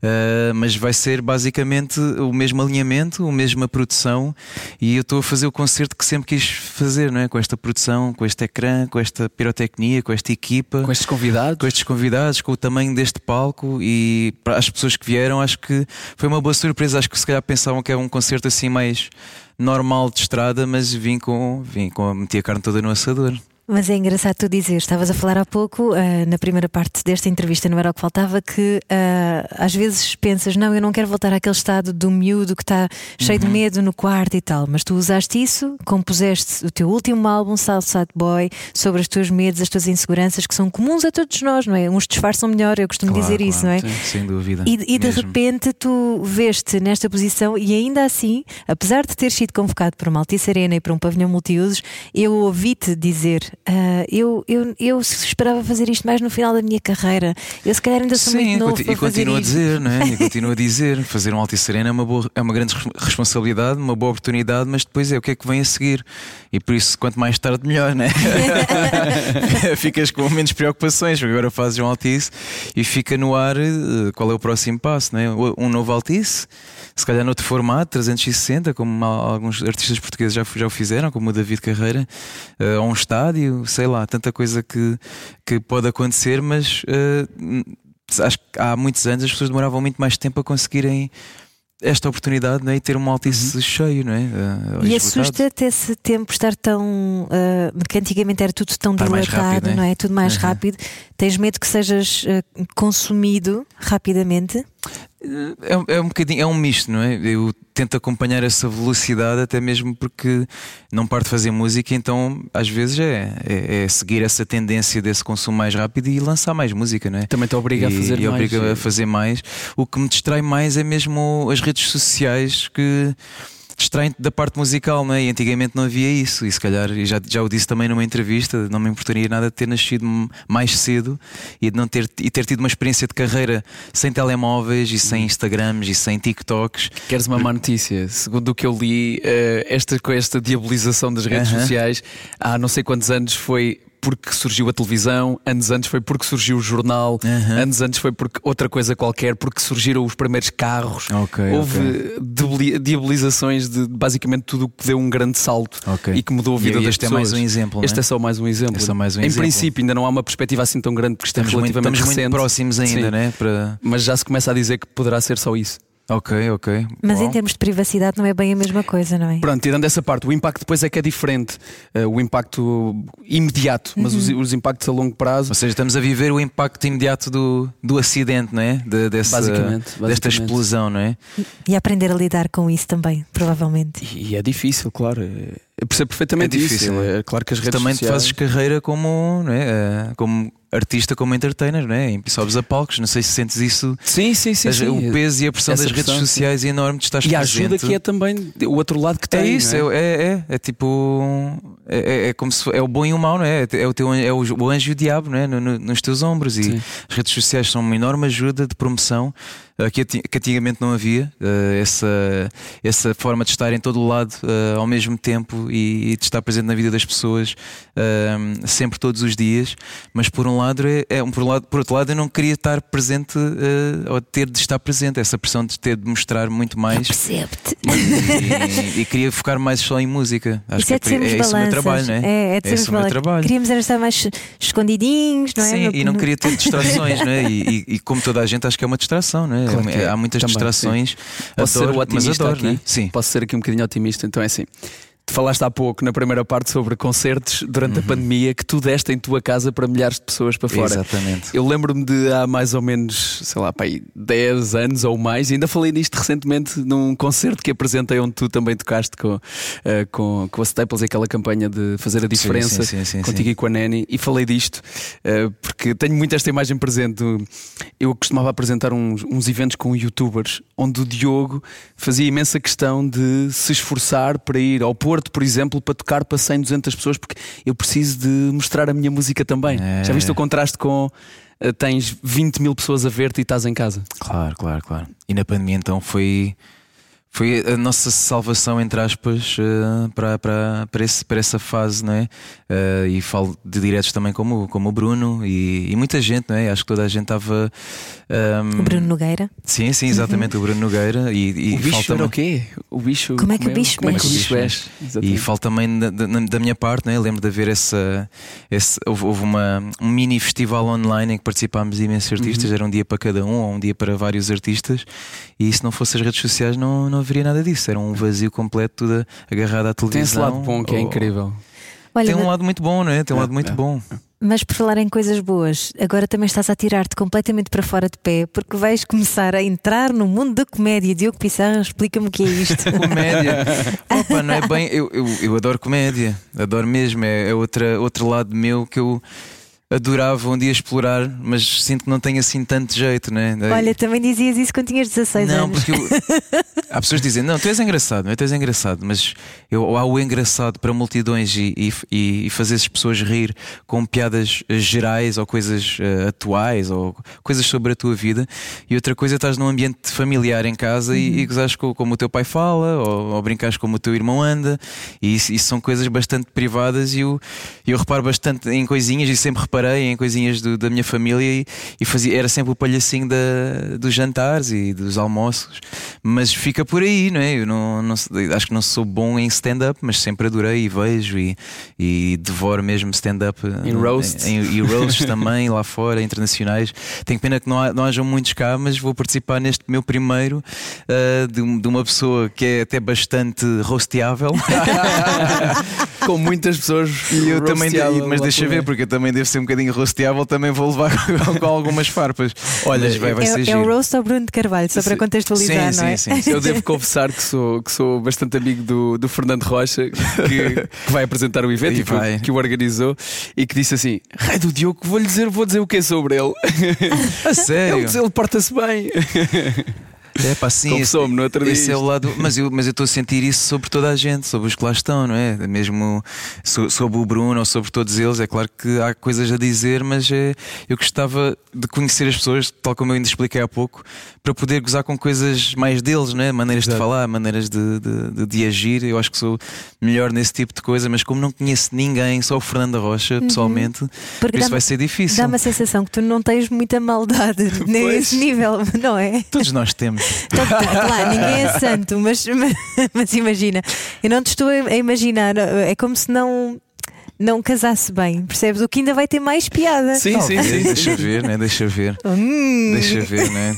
eh, mas vai ser basicamente o mesmo alinhamento, a mesma produção. E eu estou a fazer o concerto que sempre quis fazer, não é? com esta produção, com este ecrã, com esta pirotecnia, com esta equipa Com estes convidados. com estes convidados, com o tamanho deste palco e para as pessoas que vieram, acho que foi uma boa surpresa. Acho que se calhar pensavam que era um concerto assim mais normal de estrada, mas vim com, vim com meti a carne toda no assador. Mas é engraçado tu dizer, estavas a falar há pouco, ah, na primeira parte desta entrevista, não era o que faltava, que ah, às vezes pensas, não, eu não quero voltar àquele estado do miúdo que está cheio de medo no quarto e tal, mas tu usaste isso, compuseste o teu último álbum, Southside Boy, sobre os teus medos, as tuas inseguranças, que são comuns a todos nós, não é? Uns disfarçam melhor, eu costumo dizer isso, não é? Sim, sem dúvida. E, e de repente tu veste nesta posição e ainda assim, apesar de ter sido convocado para uma Altice Arena e para um pavilhão multiusos, eu ouvi-te dizer "Ah, eu, eu, eu esperava fazer isto mais no final da minha carreira. Eu se calhar ainda sou Sim, muito novo e fazer continuo a dizer, não é? E [laughs] continuo a dizer, fazer um Altice Arena é uma, boa, é uma grande res- responsabilidade, uma boa oportunidade, mas depois é o que é que vem a seguir. E por isso, quanto mais tarde, melhor, né? [laughs] [laughs] Ficas com menos preocupações, porque agora fazes um Altice e fica no ar eh, qual é o próximo passo, né? Um novo Altice, se calhar noutro formato, 360, como al- alguns artistas portugueses já, já o fizeram, como o David Carreira, eh, ou um estádio, sei lá, tanta coisa que, que pode acontecer, mas eh, acho que há muitos anos as pessoas demoravam muito mais tempo a conseguirem esta oportunidade né, e ter um altice cheio, não é? Eh, E assusta-te esse tempo estar tão. ah, que antigamente era tudo tão Estar dilatado, rápido, né? não é? Tudo mais Uhum. rápido. Tens medo que sejas ah, consumido rapidamente? É, é um bocadinho, é um misto, não é? Eu tento acompanhar essa velocidade, até mesmo porque não paro de fazer música, então às vezes é, é, é seguir essa tendência desse consumo mais rápido e lançar mais música, não é? Também te obriga a fazer e mais. obriga a fazer mais. O que me distrai mais é mesmo as redes sociais que distraem-te da parte musical, não é? E antigamente não havia isso, e se calhar, e já, já o disse também numa entrevista, não me importaria nada de ter nascido mais cedo e de não ter, e ter tido uma experiência de carreira sem telemóveis e sem Instagrams e sem TikToks. Queres uma má notícia? Segundo o que eu li, eh, esta, com esta diabolização das redes Aham. sociais, há não sei quantos anos foi porque surgiu a televisão, anos antes foi porque surgiu o jornal, Aham. anos antes foi porque outra coisa qualquer, porque surgiram os primeiros carros. Ok, Houve deboli- diabolizações de basicamente tudo o que deu um grande salto Ok. e que mudou a E vida das este é pessoas. mais um exemplo, não é? Este é só mais um exemplo. É mais um em exemplo. princípio, ainda não há uma perspectiva assim tão grande porque isto Estamos, é muito, relativamente estamos recente. muito próximos ainda, Sim. né? Para... Mas já se começa a dizer que poderá ser só isso. Ok, ok. Mas em Uau. termos de privacidade não é bem a mesma coisa, não é? Pronto, tirando essa parte, o impacto depois é que é diferente. Eh, o impacto imediato, mas os, Uhum. os impactos a longo prazo. Ou seja, estamos a viver o impacto imediato do, do acidente, não é? De, dessa, Basicamente, desta basicamente. explosão, não é? E aprender a lidar com isso também, provavelmente. E é difícil, claro. É- Eu percebo perfeitamente É difícil, isso. é. É claro que as redes também tu sociais... fazes carreira como, não é? Eh, como artista, como entertainer, não é? E sobes a palcos, não sei se sentes isso. Sim, sim, sim. Sim. O peso e a pressão Essa das redes pressão, sociais é enorme, tu estás E a ajuda que é também o outro lado que tem. É isso, é, é, é, é tipo. É, é- é como se é o bom e o mau, não é? É o, teu, é o, anjo e o diabo, não é? No- no- nos teus ombros. E Sim. as redes sociais são uma enorme ajuda de promoção que, ati- que antigamente não havia. eh, essa, essa forma de estar em todo o lado eh, ao mesmo tempo e, e de estar presente na vida das pessoas eh, sempre, todos os dias. Mas por um lado, é, é- por, um lado, por outro lado, eu não queria estar presente eh, ou ter de estar presente. Essa pressão de ter de mostrar muito mais. Percebe-te. e, e queria focar mais só em música. Acho Isso é de que sermos é, esse o meu trabalho, não é? É, é de esse sermos o meu trabalho. Queríamos era estar mais escondidinhos, não é? Sim, No- e não no- queria ter distrações, não é? E, e- e como toda a gente, acho que é uma distração, não é? Claro que é. Há muitas Também, distrações. Posso ser o otimista adoro, aqui? não é? Sim. Posso ser aqui um bocadinho otimista, então é assim. Falaste há pouco na primeira parte sobre concertos durante a Uhum. pandemia que tu deste em tua casa para milhares de pessoas para fora. Exatamente. Eu lembro-me de há mais ou menos, sei lá, pá, aí 10 anos ou mais, e ainda falei nisto recentemente num concerto que apresentei onde tu também tocaste com, eh, com, com a Staples e aquela campanha de fazer a diferença sim, sim, sim, contigo e com a Nani, e falei disto eh, porque tenho muito esta imagem presente. Eu costumava apresentar uns, uns eventos com youtubers onde o Diogo fazia imensa questão de se esforçar para ir ao Porto, por exemplo, para tocar para 100, 200 pessoas, porque eu preciso de mostrar a minha música também. É. Já viste o contraste com eh, tens 20 mil pessoas a ver-te e estás em casa? Claro, claro, claro. E na pandemia então foi. Foi a nossa salvação, entre aspas, eh, para, para, para, esse, para essa fase, não é? Eh, e falo de diretos também como, como o Bruno e, e muita gente, não é? Acho que toda a gente estava. ehm, O Bruno Nogueira. Sim, sim, exatamente, o Bruno Nogueira. E, e o bicho falta era o quê? O bicho. Como é que o bicho como é que o bicho és? E falo também da, da- minha parte, né? lembro de haver essa. esse- houve houve uma, um mini festival online em que participámos imensos artistas, Uhum. era um dia para cada um ou um dia para vários artistas. E se não fosse as redes sociais, não, não haveria nada disso. Era um vazio completo, tudo agarrado à televisão. Tem esse lado bom que é ou- incrível. Olha, Tem um mas- lado muito bom, não é? Tem um É, lado muito é. bom. mas por falar em coisas boas, agora também estás a tirar-te completamente para fora de pé porque vais começar a entrar no mundo da comédia. Diogo Pissarra, explica-me o que é isto. [laughs] Comédia. Opa, não é bem. Eu, eu, eu adoro comédia, adoro mesmo. É, é outra, outro lado meu que eu adorava um dia explorar, mas sinto que não tenho assim tanto jeito, né? Olha, também dizias isso quando tinhas 16 não, anos. porque eu... [laughs] há pessoas que dizem, não, tu és engraçado, não é? Tu és engraçado, mas eu, há o engraçado para multidões e, e, e fazer as pessoas rir com piadas eh, gerais ou coisas eh, atuais ou coisas sobre a tua vida, e outra coisa estás num ambiente familiar em casa e, e gozares com como o teu pai fala ou, ou brincares como o teu irmão anda, e isso, isso são coisas bastante privadas e eu, eu reparo bastante em coisinhas e sempre reparei em coisinhas do- da minha família e, e fazia, era sempre o palhacinho da, dos jantares e dos almoços, mas fica por aí, não é? Eu não, não acho que não sou bom em stand-up, mas sempre adorei e vejo e, e devoro mesmo stand-up Em eh, roasts. em- e [laughs] roasts também lá fora, internacionais. Tenho pena que não, há, não hajam muitos cá, mas vou participar neste meu primeiro uh, de, de uma pessoa que é até bastante rosteável. [laughs] com muitas pessoas. E eu também, mas deixa ver, porque eu também devo ser um bocadinho rosteável, também vou levar [laughs] com [laughs] algumas farpas. Olha, vai, vai é, ser é giro. o roast ao Bruno de Carvalho, só para contextualizar, sim, não é? sim, sim. [laughs] Eu devo confessar que sou, que sou bastante amigo do, do Fernando Rocha, que, que vai apresentar o evento E e que, vai. que o organizou, e que disse assim: Rei do Diogo, vou-lhe dizer, vou dizer o que é sobre ele. A sério? Ele, ele porta-se bem. É pá, sim. Confessou-me no outro dia Esse é o lado, mas eu mas eu estou a sentir isso sobre toda a gente, sobre os que lá estão, não é? Mesmo so- sobre o Bruno ou sobre todos eles. É claro que há coisas a dizer, mas é, eu gostava de conhecer as pessoas, tal como eu ainda expliquei há pouco, para poder gozar com coisas mais deles, não é? Maneiras de falar, maneiras de, de, de- de agir. Eu acho que sou melhor nesse tipo de coisa, mas como não conheço ninguém, só o Fernando da Rocha, pessoalmente, por Uhum. Porque isso dá-me- vai ser difícil. Dá uma sensação que tu não tens muita maldade [laughs] nesse nível, não é? Todos nós temos. Então, claro, ninguém é santo, mas, [laughs] mas imagina, eu não te estou a imaginar, é como se não, não casasse bem, percebes? O que ainda vai ter mais piada. Sim, sim, sim. Deixa ver, né? Deixa ver. Hum. Deixa ver, né?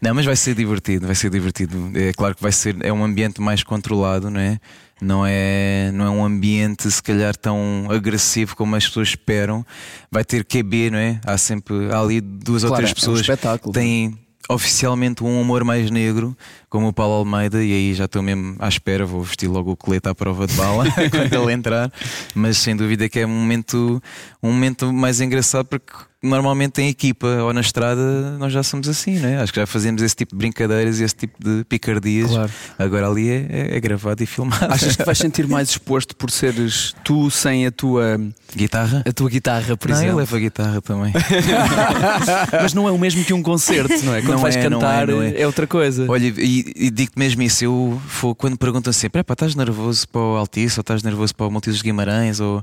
Não, mas vai ser divertido, vai ser divertido. É claro que vai ser, é um ambiente mais controlado, não é? Não é, não é um ambiente se calhar tão agressivo como as pessoas esperam. Vai ter QB, não é? Há sempre há ali duas ou Claro, três é um pessoas espetáculo. que têm oficialmente um humor mais negro, como o Paulo Almeida, e aí já estou mesmo à espera, vou vestir logo o colete à prova de bala [laughs] quando ele entrar. Mas sem dúvida que é um momento, um momento mais engraçado porque normalmente em equipa ou na estrada nós já somos assim, não é? Acho que já fazemos esse tipo de brincadeiras e esse tipo de picardias. Claro. Agora ali é, é- é gravado e filmado. Achas que vais [laughs] sentir mais exposto por seres tu sem a tua, Guitarra? a tua guitarra, por não, eu exemplo? levo a guitarra também. [laughs] Mas não é o mesmo que um concerto, não é? Quando Não vais é, não cantar é, não é. outra coisa. Olha, e, e digo-te mesmo isso, eu for, quando perguntam sempre, "Epá, estás nervoso para o Altice ou estás nervoso para o de Guimarães ou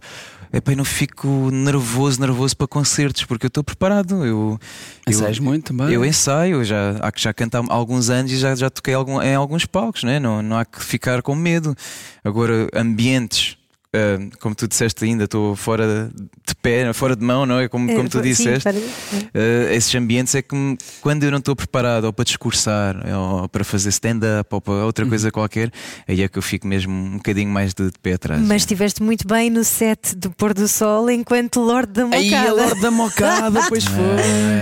epá, eu não fico nervoso, nervoso para concertos, porque eu estou preparado. Eu, eu, Ensaias muito também. eu ensaio, já, há que já canto há alguns anos e já, já toquei algum- em alguns palcos, né? não, não há que ficar com medo. Agora, ambientes. Ah, como tu disseste ainda, estou fora de pé, fora de mão, não é? Como, como tu Sim, disseste. para- Uh, esses ambientes é que me- quando eu não estou preparado ou para discursar ou para fazer stand-up ou para outra coisa qualquer, aí é que eu fico mesmo um bocadinho mais de, de pé atrás. Mas estiveste muito bem no set do pôr do sol enquanto Lorde da Mocada. Aí a Lorde da Mocada, pois [laughs] foi.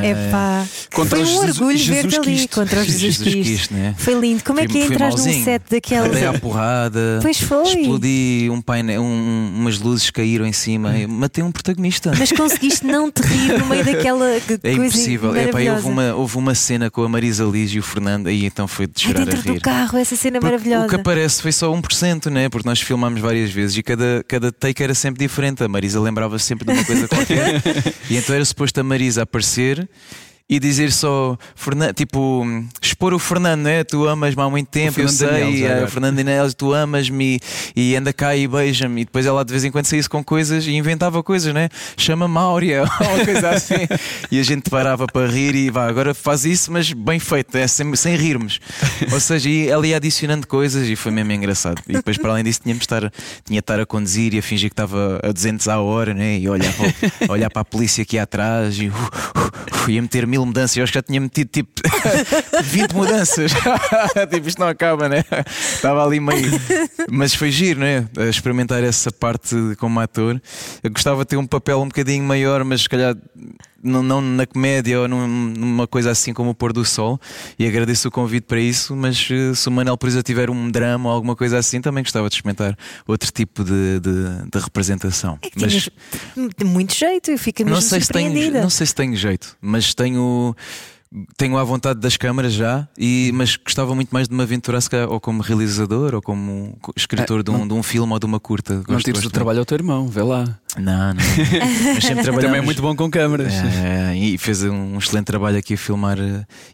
É pá, Contra foi um Jesus- orgulho ver-te ali contra o [laughs] Jesus, Jesus Cristo. Cristo, né? Foi lindo. Como é Fui- que é fui entrar num set daqueles? Andei à porrada, Pois foi. explodi um painel, um- umas luzes caíram em cima, e matei um protagonista. Mas conseguiste não te rir no meio daquela [laughs] É coisa impossível. É, pá, houve, uma, houve uma cena com a Marisa Liz e o Fernando, aí então foi de Ai, chorar a dentro do rir. carro, essa cena Porque maravilhosa. O que aparece foi só 1%, né? Porque nós filmámos várias vezes e cada, cada take era sempre diferente. A Marisa lembrava sempre de uma coisa qualquer. [laughs] e então era suposto a Marisa aparecer e dizer só, tipo, expor o Fernando, né? Tu amas-me há muito tempo, eu sei, Daniels, eh, agora. Fernando Inês, tu amas-me e anda cá e beija-me. E depois ela de vez em quando saísse com coisas e inventava coisas, né? Chama Máurea, ou [laughs] uma coisa assim. e a gente parava para rir e vá, agora faz isso, mas bem feito, é sem, sem rirmos. Ou seja, e ela ia adicionando coisas e foi mesmo engraçado. E depois, para além disso, tínhamos de estar, tinha de estar a conduzir e a fingir que estava a 200 à hora, né? E olhar para, olhar para a polícia aqui atrás e uh, uh, uh, ia meter mil mudanças. Eu acho que já tinha metido tipo [laughs] 20 mudanças. [laughs] tipo, isto não acaba, né? Estava ali meio. Mas foi giro, né? Experimentar essa parte como ator. Eu gostava de ter um papel um bocadinho maior, mas se calhar não, não na comédia ou num- numa coisa assim como o Pôr do Sol. E agradeço o convite para isso. Mas eh, se o Manel, exemplo, tiver um drama ou alguma coisa assim, também gostava de experimentar outro tipo de, de, de representação. É que mas tinhas muito jeito, eu fico mesmo não sei, se tenho, surpreendida. não sei se tenho jeito, mas tenho. Tenho à vontade das câmaras já, e, mas gostava muito mais de me aventurar, se calhar, ou como realizador, ou como escritor Ah, de, um, de um filme ou de uma curta. Não Gosto- tires o trabalho ao teu irmão, vê lá. Não, não. [laughs] Mas sempre trabalhamos. Também é muito bom com câmaras. É, e fez um excelente trabalho aqui a filmar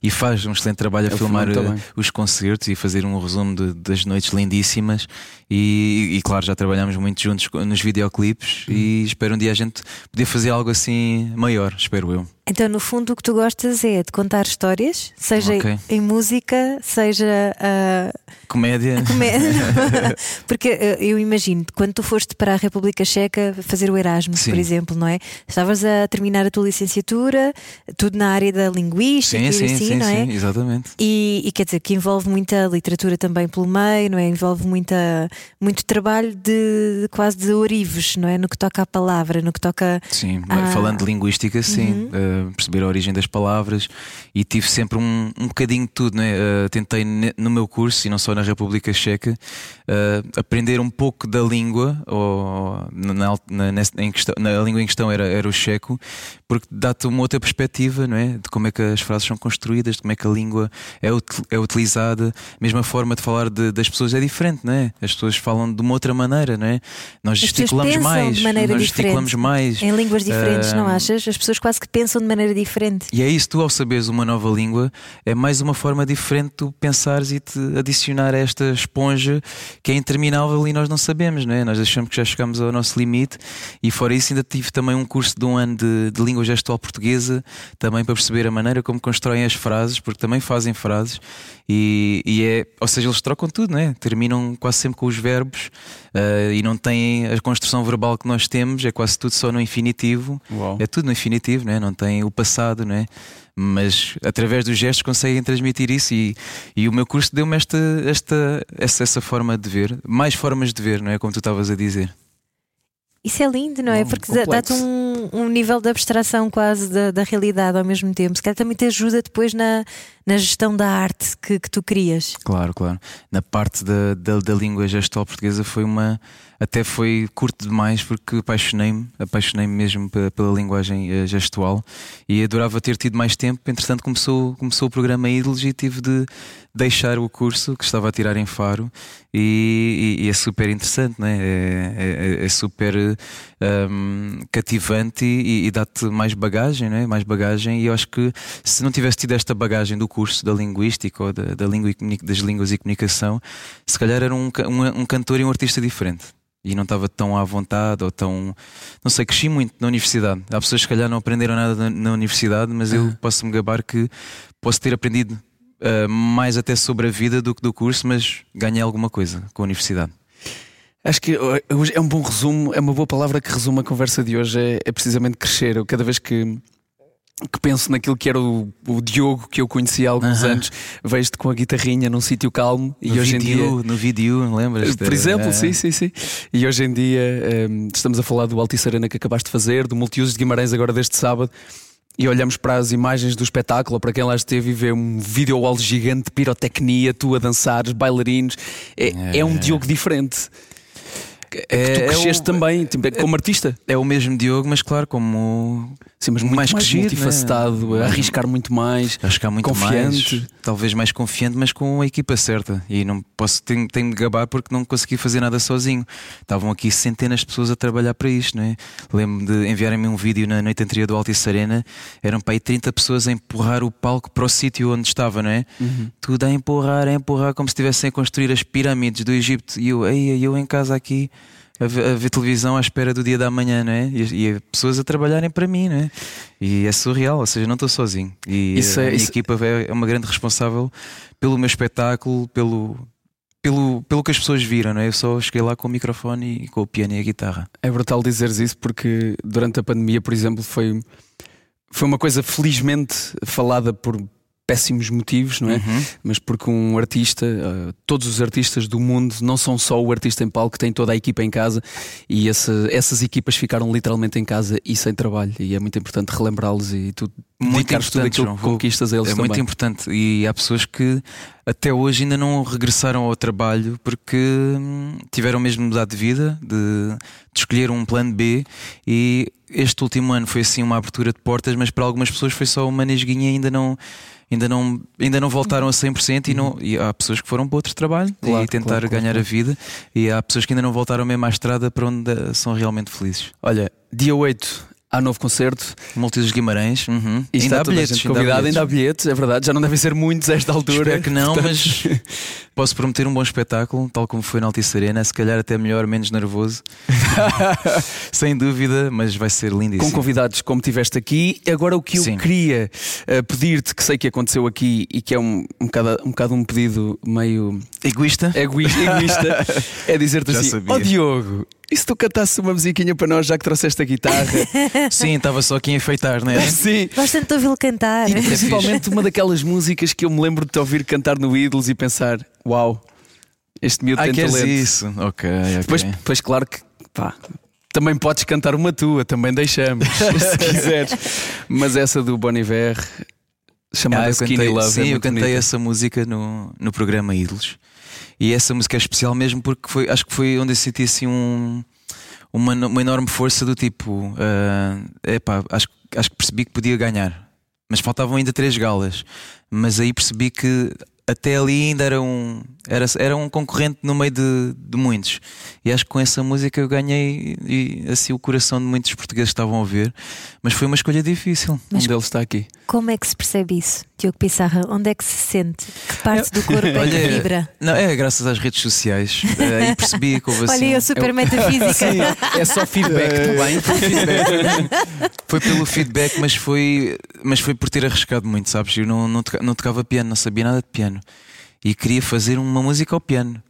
e faz um excelente trabalho a É, filmar eh, os concertos e fazer um resumo de- das noites lindíssimas. E, e, claro, já trabalhamos muito juntos nos videoclipes Hum. e espero um dia a gente poder fazer algo assim maior, espero eu. Então, no fundo, o que tu gostas é de contar histórias, seja Ok. em música, seja a Comédia. comédia. [laughs] [laughs] Porque eh, eu imagino, quando tu foste para a República Checa fazer fazer o Erasmus, Sim. por exemplo, não é? Estavas a terminar a tua licenciatura, tudo na área da linguística Sim, sim, assim, sim, não é? sim, exatamente. E, e quer dizer que envolve muita literatura também pelo meio, não é? Envolve muita, muito trabalho de, quase de orives, não é? No que toca à palavra, no que toca. Sim, falando de linguística, sim, Uhum. uh, perceber a origem das palavras e tive sempre um, um bocadinho de tudo, né? Uh, tentei no meu curso e não só na República Checa uh, aprender um pouco da língua, ou na, na, em questão, na língua em questão era, era o checo, porque dá-te uma outra perspectiva, não é? De como é que as frases são construídas, de como é que a língua é, é utilizada, a mesma forma de falar de- das pessoas é diferente, não é? As pessoas falam de uma outra maneira, não é? Nós gesticulamos mais, nós diferente. gesticulamos mais. Em línguas diferentes, não Ah, achas? As pessoas quase que pensam de maneira diferente. E é isso, tu ao saberes uma nova língua, é mais uma forma diferente de tu pensares e te adicionar a esta esponja que é interminável e nós não sabemos, não é? Nós achamos que já chegamos ao nosso limite e fora isso ainda tive também um curso de um ano de, de língua gestual portuguesa, também para perceber a maneira como constroem as frases, porque também fazem frases e, e é, ou seja, eles trocam tudo, não é? Terminam quase sempre com os verbos ah, e não têm a construção verbal que nós temos, é quase tudo só no infinitivo. Uau. É tudo no infinitivo, não, é? não tem o passado, não é? Mas através dos gestos conseguem transmitir isso e, e o meu curso deu-me esta, esta, essa, essa forma de ver, mais formas de ver, não é? Como tu estavas a dizer. Isso é lindo, não é? Bom, Porque dá- dá-te um, um nível de abstração quase da, da realidade ao mesmo tempo. Se calhar também te ajuda depois na, na gestão da arte que, que tu crias. Claro, claro. Na parte da, da, da língua gestual portuguesa foi uma. Até foi curto demais porque apaixonei-me, apaixonei-me mesmo pe- pela linguagem eh, gestual e adorava ter tido mais tempo. Entretanto, começou, começou o programa Ídolos e tive de deixar o curso que estava a tirar em Faro e, e- e é super interessante, né? é, é, é super hum, cativante e, e dá-te mais bagagem, né? mais bagagem. E eu acho que se não tivesse tido esta bagagem do curso da linguística ou da, da língua das línguas e comunicação, se calhar era um, um, um cantor e um artista diferente. E não estava tão à vontade ou tão. Não sei, cresci muito na universidade. Há pessoas que se calhar não aprenderam nada na, na universidade, mas eu posso me gabar que posso ter aprendido ah, mais até sobre a vida do que do curso, mas ganhei alguma coisa com a universidade. Acho que uh, hoje é um bom resumo, é uma boa palavra que resume a conversa de hoje, é, é precisamente crescer. Eu cada vez que, que penso naquilo que era o, o Diogo que eu conheci há alguns Aham. anos, vejo-te com a guitarrinha num sítio calmo e no hoje em dia. no vídeo, lembras? Por exemplo, sim, sim, sim. E hoje em dia um, estamos a falar do Altice Arena que acabaste de fazer, do Multiusos de Guimarães agora deste sábado. E olhamos para as imagens do espetáculo, para quem lá esteve e vê um vídeo wall gigante de pirotecnia, tu a dançares, bailarinos. É, é um Diogo diferente. É, tu é cresceste o- também, tipo, como artista. É o mesmo Diogo, mas claro, como Sim, mas muito mais, Mais crescido, multifacetado, né? a arriscar muito mais. Que há muito Confiante. mais, talvez mais confiante, mas com a equipa certa. E não posso, tenho, tenho de gabar porque não consegui fazer nada sozinho. Estavam aqui centenas de pessoas a trabalhar para isto, não é? Lembro de enviarem-me um vídeo na noite anterior do Altice Arena, eram para aí 30 pessoas a empurrar o palco para o sítio onde estava, não é? Tudo a empurrar, a empurrar, como se estivessem a construir as pirâmides do Egito. E eu, ei, eu em casa aqui. A ver, a ver televisão à espera do dia da manhã, não é? E, e pessoas a trabalharem para mim, não é? E é surreal, ou seja, não estou sozinho. E Isso a é- minha isso- equipa é é uma grande responsável pelo meu espetáculo, pelo, pelo, pelo que as pessoas viram, não é? Eu só cheguei lá com o microfone e com o piano e a guitarra. É brutal dizeres isso porque durante a pandemia, por exemplo, foi, foi uma coisa felizmente falada por péssimos motivos, não é? Uhum. Mas porque um artista, eh, todos os artistas do mundo, não são só o artista em palco, tem toda a equipa em casa e essa- essas equipas ficaram literalmente em casa e sem trabalho. E é muito importante relembrá-los e tu Muito tudo importante, aquilo João. que conquistas a eles É também. muito importante. E há pessoas que até hoje ainda não regressaram ao trabalho porque hum, tiveram mesmo mudar de vida, de, de escolher um plano B. E este último ano foi assim uma abertura de portas, mas para algumas pessoas foi só uma nesguinha e ainda não. Ainda não, ainda não voltaram a 100% e, não, e há pessoas que foram para outro trabalho Claro, e tentar claro, ganhar claro. a vida, e há pessoas que ainda não voltaram mesmo à estrada para onde são realmente felizes. Olha, dia 8 há novo concerto. Multis Guimarães, uhum. E ainda está há bilhetes, gente convidada, ainda há bilhetes, é verdade. Já não devem ser muitos a esta altura. Espero que não, Portanto, mas [laughs] posso prometer um bom espetáculo, tal como foi na Altice Arena, se calhar até melhor, menos nervoso. [laughs] Sem dúvida, mas vai ser Com lindíssimo. convidados como tiveste aqui. Agora, o que eu Sim. queria eh, pedir-te, que sei que aconteceu aqui e que é um, um, bocado, um bocado um pedido meio Egoísta? egoísta, egoísta [laughs] é dizer-te assim. Ó Diogo, E se tu cantasses uma musiquinha para nós, já que trouxeste a guitarra? [laughs] Sim, estava só aqui a enfeitar, não é? [laughs] Sim. Gosto tanto de ouvi-lo cantar. E principalmente uma daquelas músicas que eu me lembro de te ouvir cantar no Ídolos e pensar: Uau, este miúdo Ah, tem talento. isso? Ok, ok. Depois, depois, claro que pá, também podes cantar uma tua, também deixamos, [laughs] se quiseres. Mas essa do Bon Iver, chamada Ah, Skinny cantei, Love, sim, é eu cantei bonita. essa música no, no programa Ídolos. E essa música é especial mesmo porque foi, acho que foi onde eu senti assim um, uma, uma enorme força do tipo. ah, epá, acho, acho que percebi que podia ganhar. Mas faltavam ainda três galas. Mas aí percebi que até ali ainda era um, era, era um concorrente no meio de, de muitos. E acho que com essa música eu ganhei e, assim o coração de muitos portugueses que estavam a ver. Mas foi uma escolha difícil. Um deles está aqui. Como é que se percebe isso, Diogo Pissarra? Onde é que se sente? Que parte do corpo é que vibra? Não, é graças às redes sociais. Eh, Aí percebi que houve [laughs] assim. Olha, eu super metafísica. Sim, é só feedback, está bem? Foi feedback. Foi pelo feedback, mas foi, mas foi por ter arriscado muito, sabes? Eu não, não, toca- não tocava piano, não sabia nada de piano. E queria fazer uma música ao piano.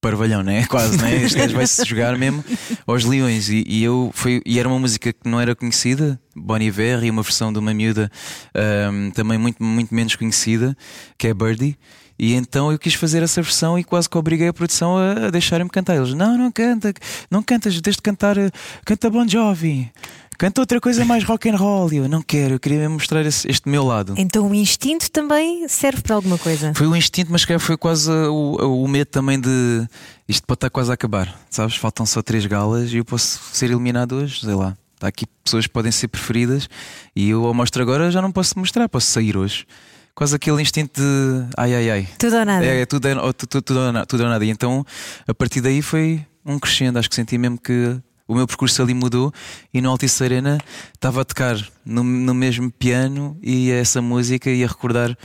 Parvalhão, né? [laughs] Quase, né? Este gajo vai-se jogar mesmo aos leões. E, e eu foi, e era uma música que não era conhecida, Bon Iver, e uma versão de uma miúda ahm, também muito, muito menos conhecida, que é Birdie. E então eu quis fazer essa versão e quase que obriguei a produção a, deixarem-me cantar. Eles, não, não canta, não cantas, de cantar, eh, canta Bon Jovi, canta outra coisa mais rock and roll. E eu não quero, eu queria mesmo mostrar esse- este meu lado. Então o instinto também serve para alguma coisa. Foi o instinto, mas foi quase o, o medo também de isto pode estar quase a acabar, sabes? Faltam só três galas e eu posso ser eliminado hoje, sei lá. Há aqui pessoas que podem ser preferidas e eu ao mostro agora já não posso mostrar, posso sair hoje. Quase aquele instinto de ai ai ai. Tudo ou nada. É, é tudo, é, ou tu- tu- tudo, na- tudo ou nada. E então a partir daí foi um crescendo. Acho que senti mesmo que o meu percurso ali mudou e no Altice Arena estava a tocar no, no mesmo piano e essa música e a recordar.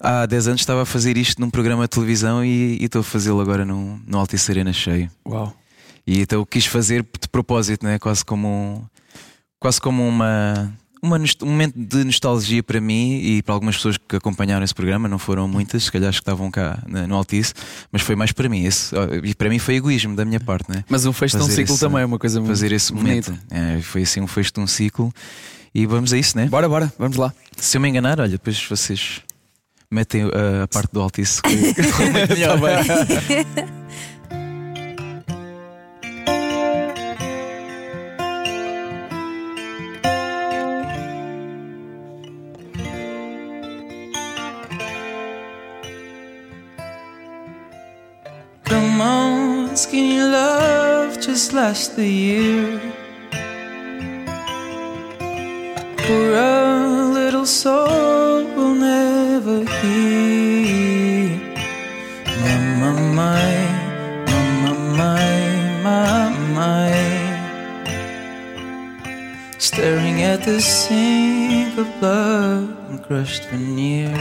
Há 10 anos estava a fazer isto num programa de televisão e estou a fazê-lo agora no, no Altice Arena cheio. Uau. E então quis fazer de propósito, né? quase como um- quase como uma, uma um momento de nostalgia para mim e para algumas pessoas que acompanharam esse programa, não foram muitas, se calhar que estavam cá na- no Altice, mas foi mais para mim. Esse, e para mim foi egoísmo da minha parte, né? Mas um fecho de um ciclo esse- também é uma coisa muito fazer esse bonita. momento. É, foi assim um fecho de um ciclo e vamos a isso, né? Bora, bora, vamos lá. Se eu me enganar, olha, depois vocês metem uh, a parte do Altice que [laughs] melhor. [laughs] on, skinny love, just last the year. For a little soul will never hear. My, my, my, my, my, my, my. Staring at the sink of blood and crushed veneer.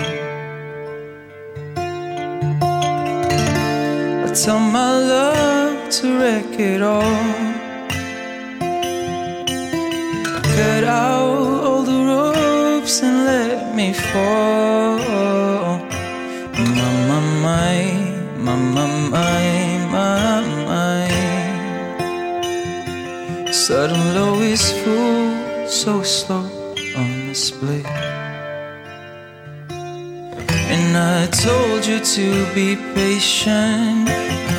Tell my love to wreck it all. Cut out all the ropes and let me fall. My, my, my, my, my, my, my, my. Sudden low is full, so slow on the split. And I told you to be patient,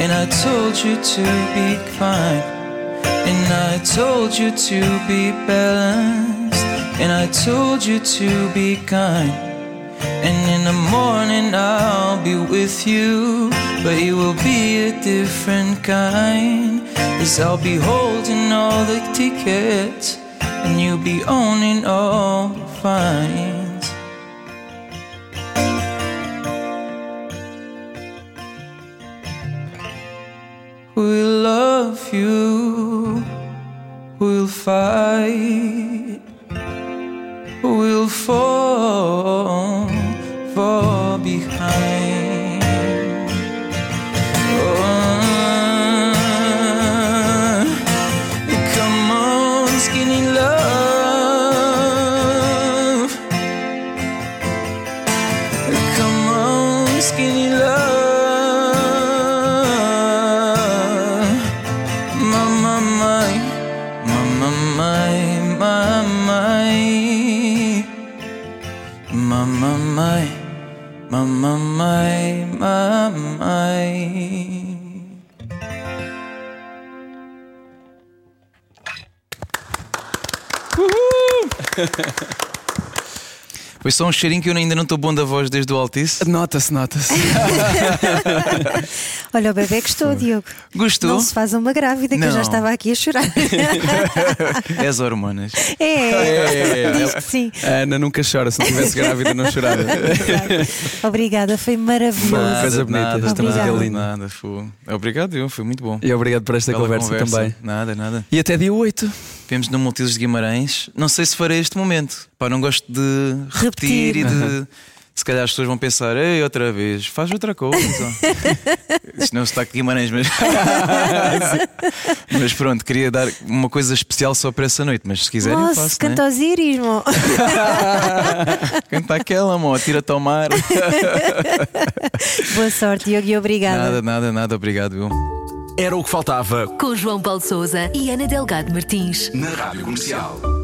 and I told you to be kind, and I told you to be balanced, and I told you to be kind. And in the morning I'll be with you, but it will be a different kind. Cause I'll be holding all the tickets, and you'll be owning all the fines. We'll love you, we'll fight, we'll fall, Foi só um cheirinho que eu ainda não estou bom da voz desde o Altice. Nota-se, nota-se. [laughs] Olha, o bebê gostou, Diogo. Gostou? Não se faz uma grávida, que eu já estava aqui a chorar. [laughs] É as hormonas. é, diz que sim. A Ana nunca chora, se não estivesse grávida, não chorava. [laughs] Obrigada, foi maravilhoso. Nada. coisa bonita, nada, esta música é nada, foi. Obrigado, eu, foi muito bom. E obrigado por esta Bela conversa, também. Nada, nada. E até dia 8. Vemos no Multidos de Guimarães. Não sei se farei este momento. Pá, não gosto de repetir, Repetir. e de. [laughs] Se calhar as pessoas vão pensar, ei, outra vez, faz outra coisa. [laughs] Isto não é o sotaque de Guimarães, mas. [laughs] mas pronto, queria dar uma coisa especial só para essa noite. Mas se quiserem, Nossa, faço. canta Né? Osíris, mo. Canta aquela, amor, tira-te ao mar. Boa sorte, Diogo, e obrigada. nada, nada, nada, obrigado, viu? Era o que faltava Com João Paulo Souza e Ana Delgado Martins. na Rádio Comercial.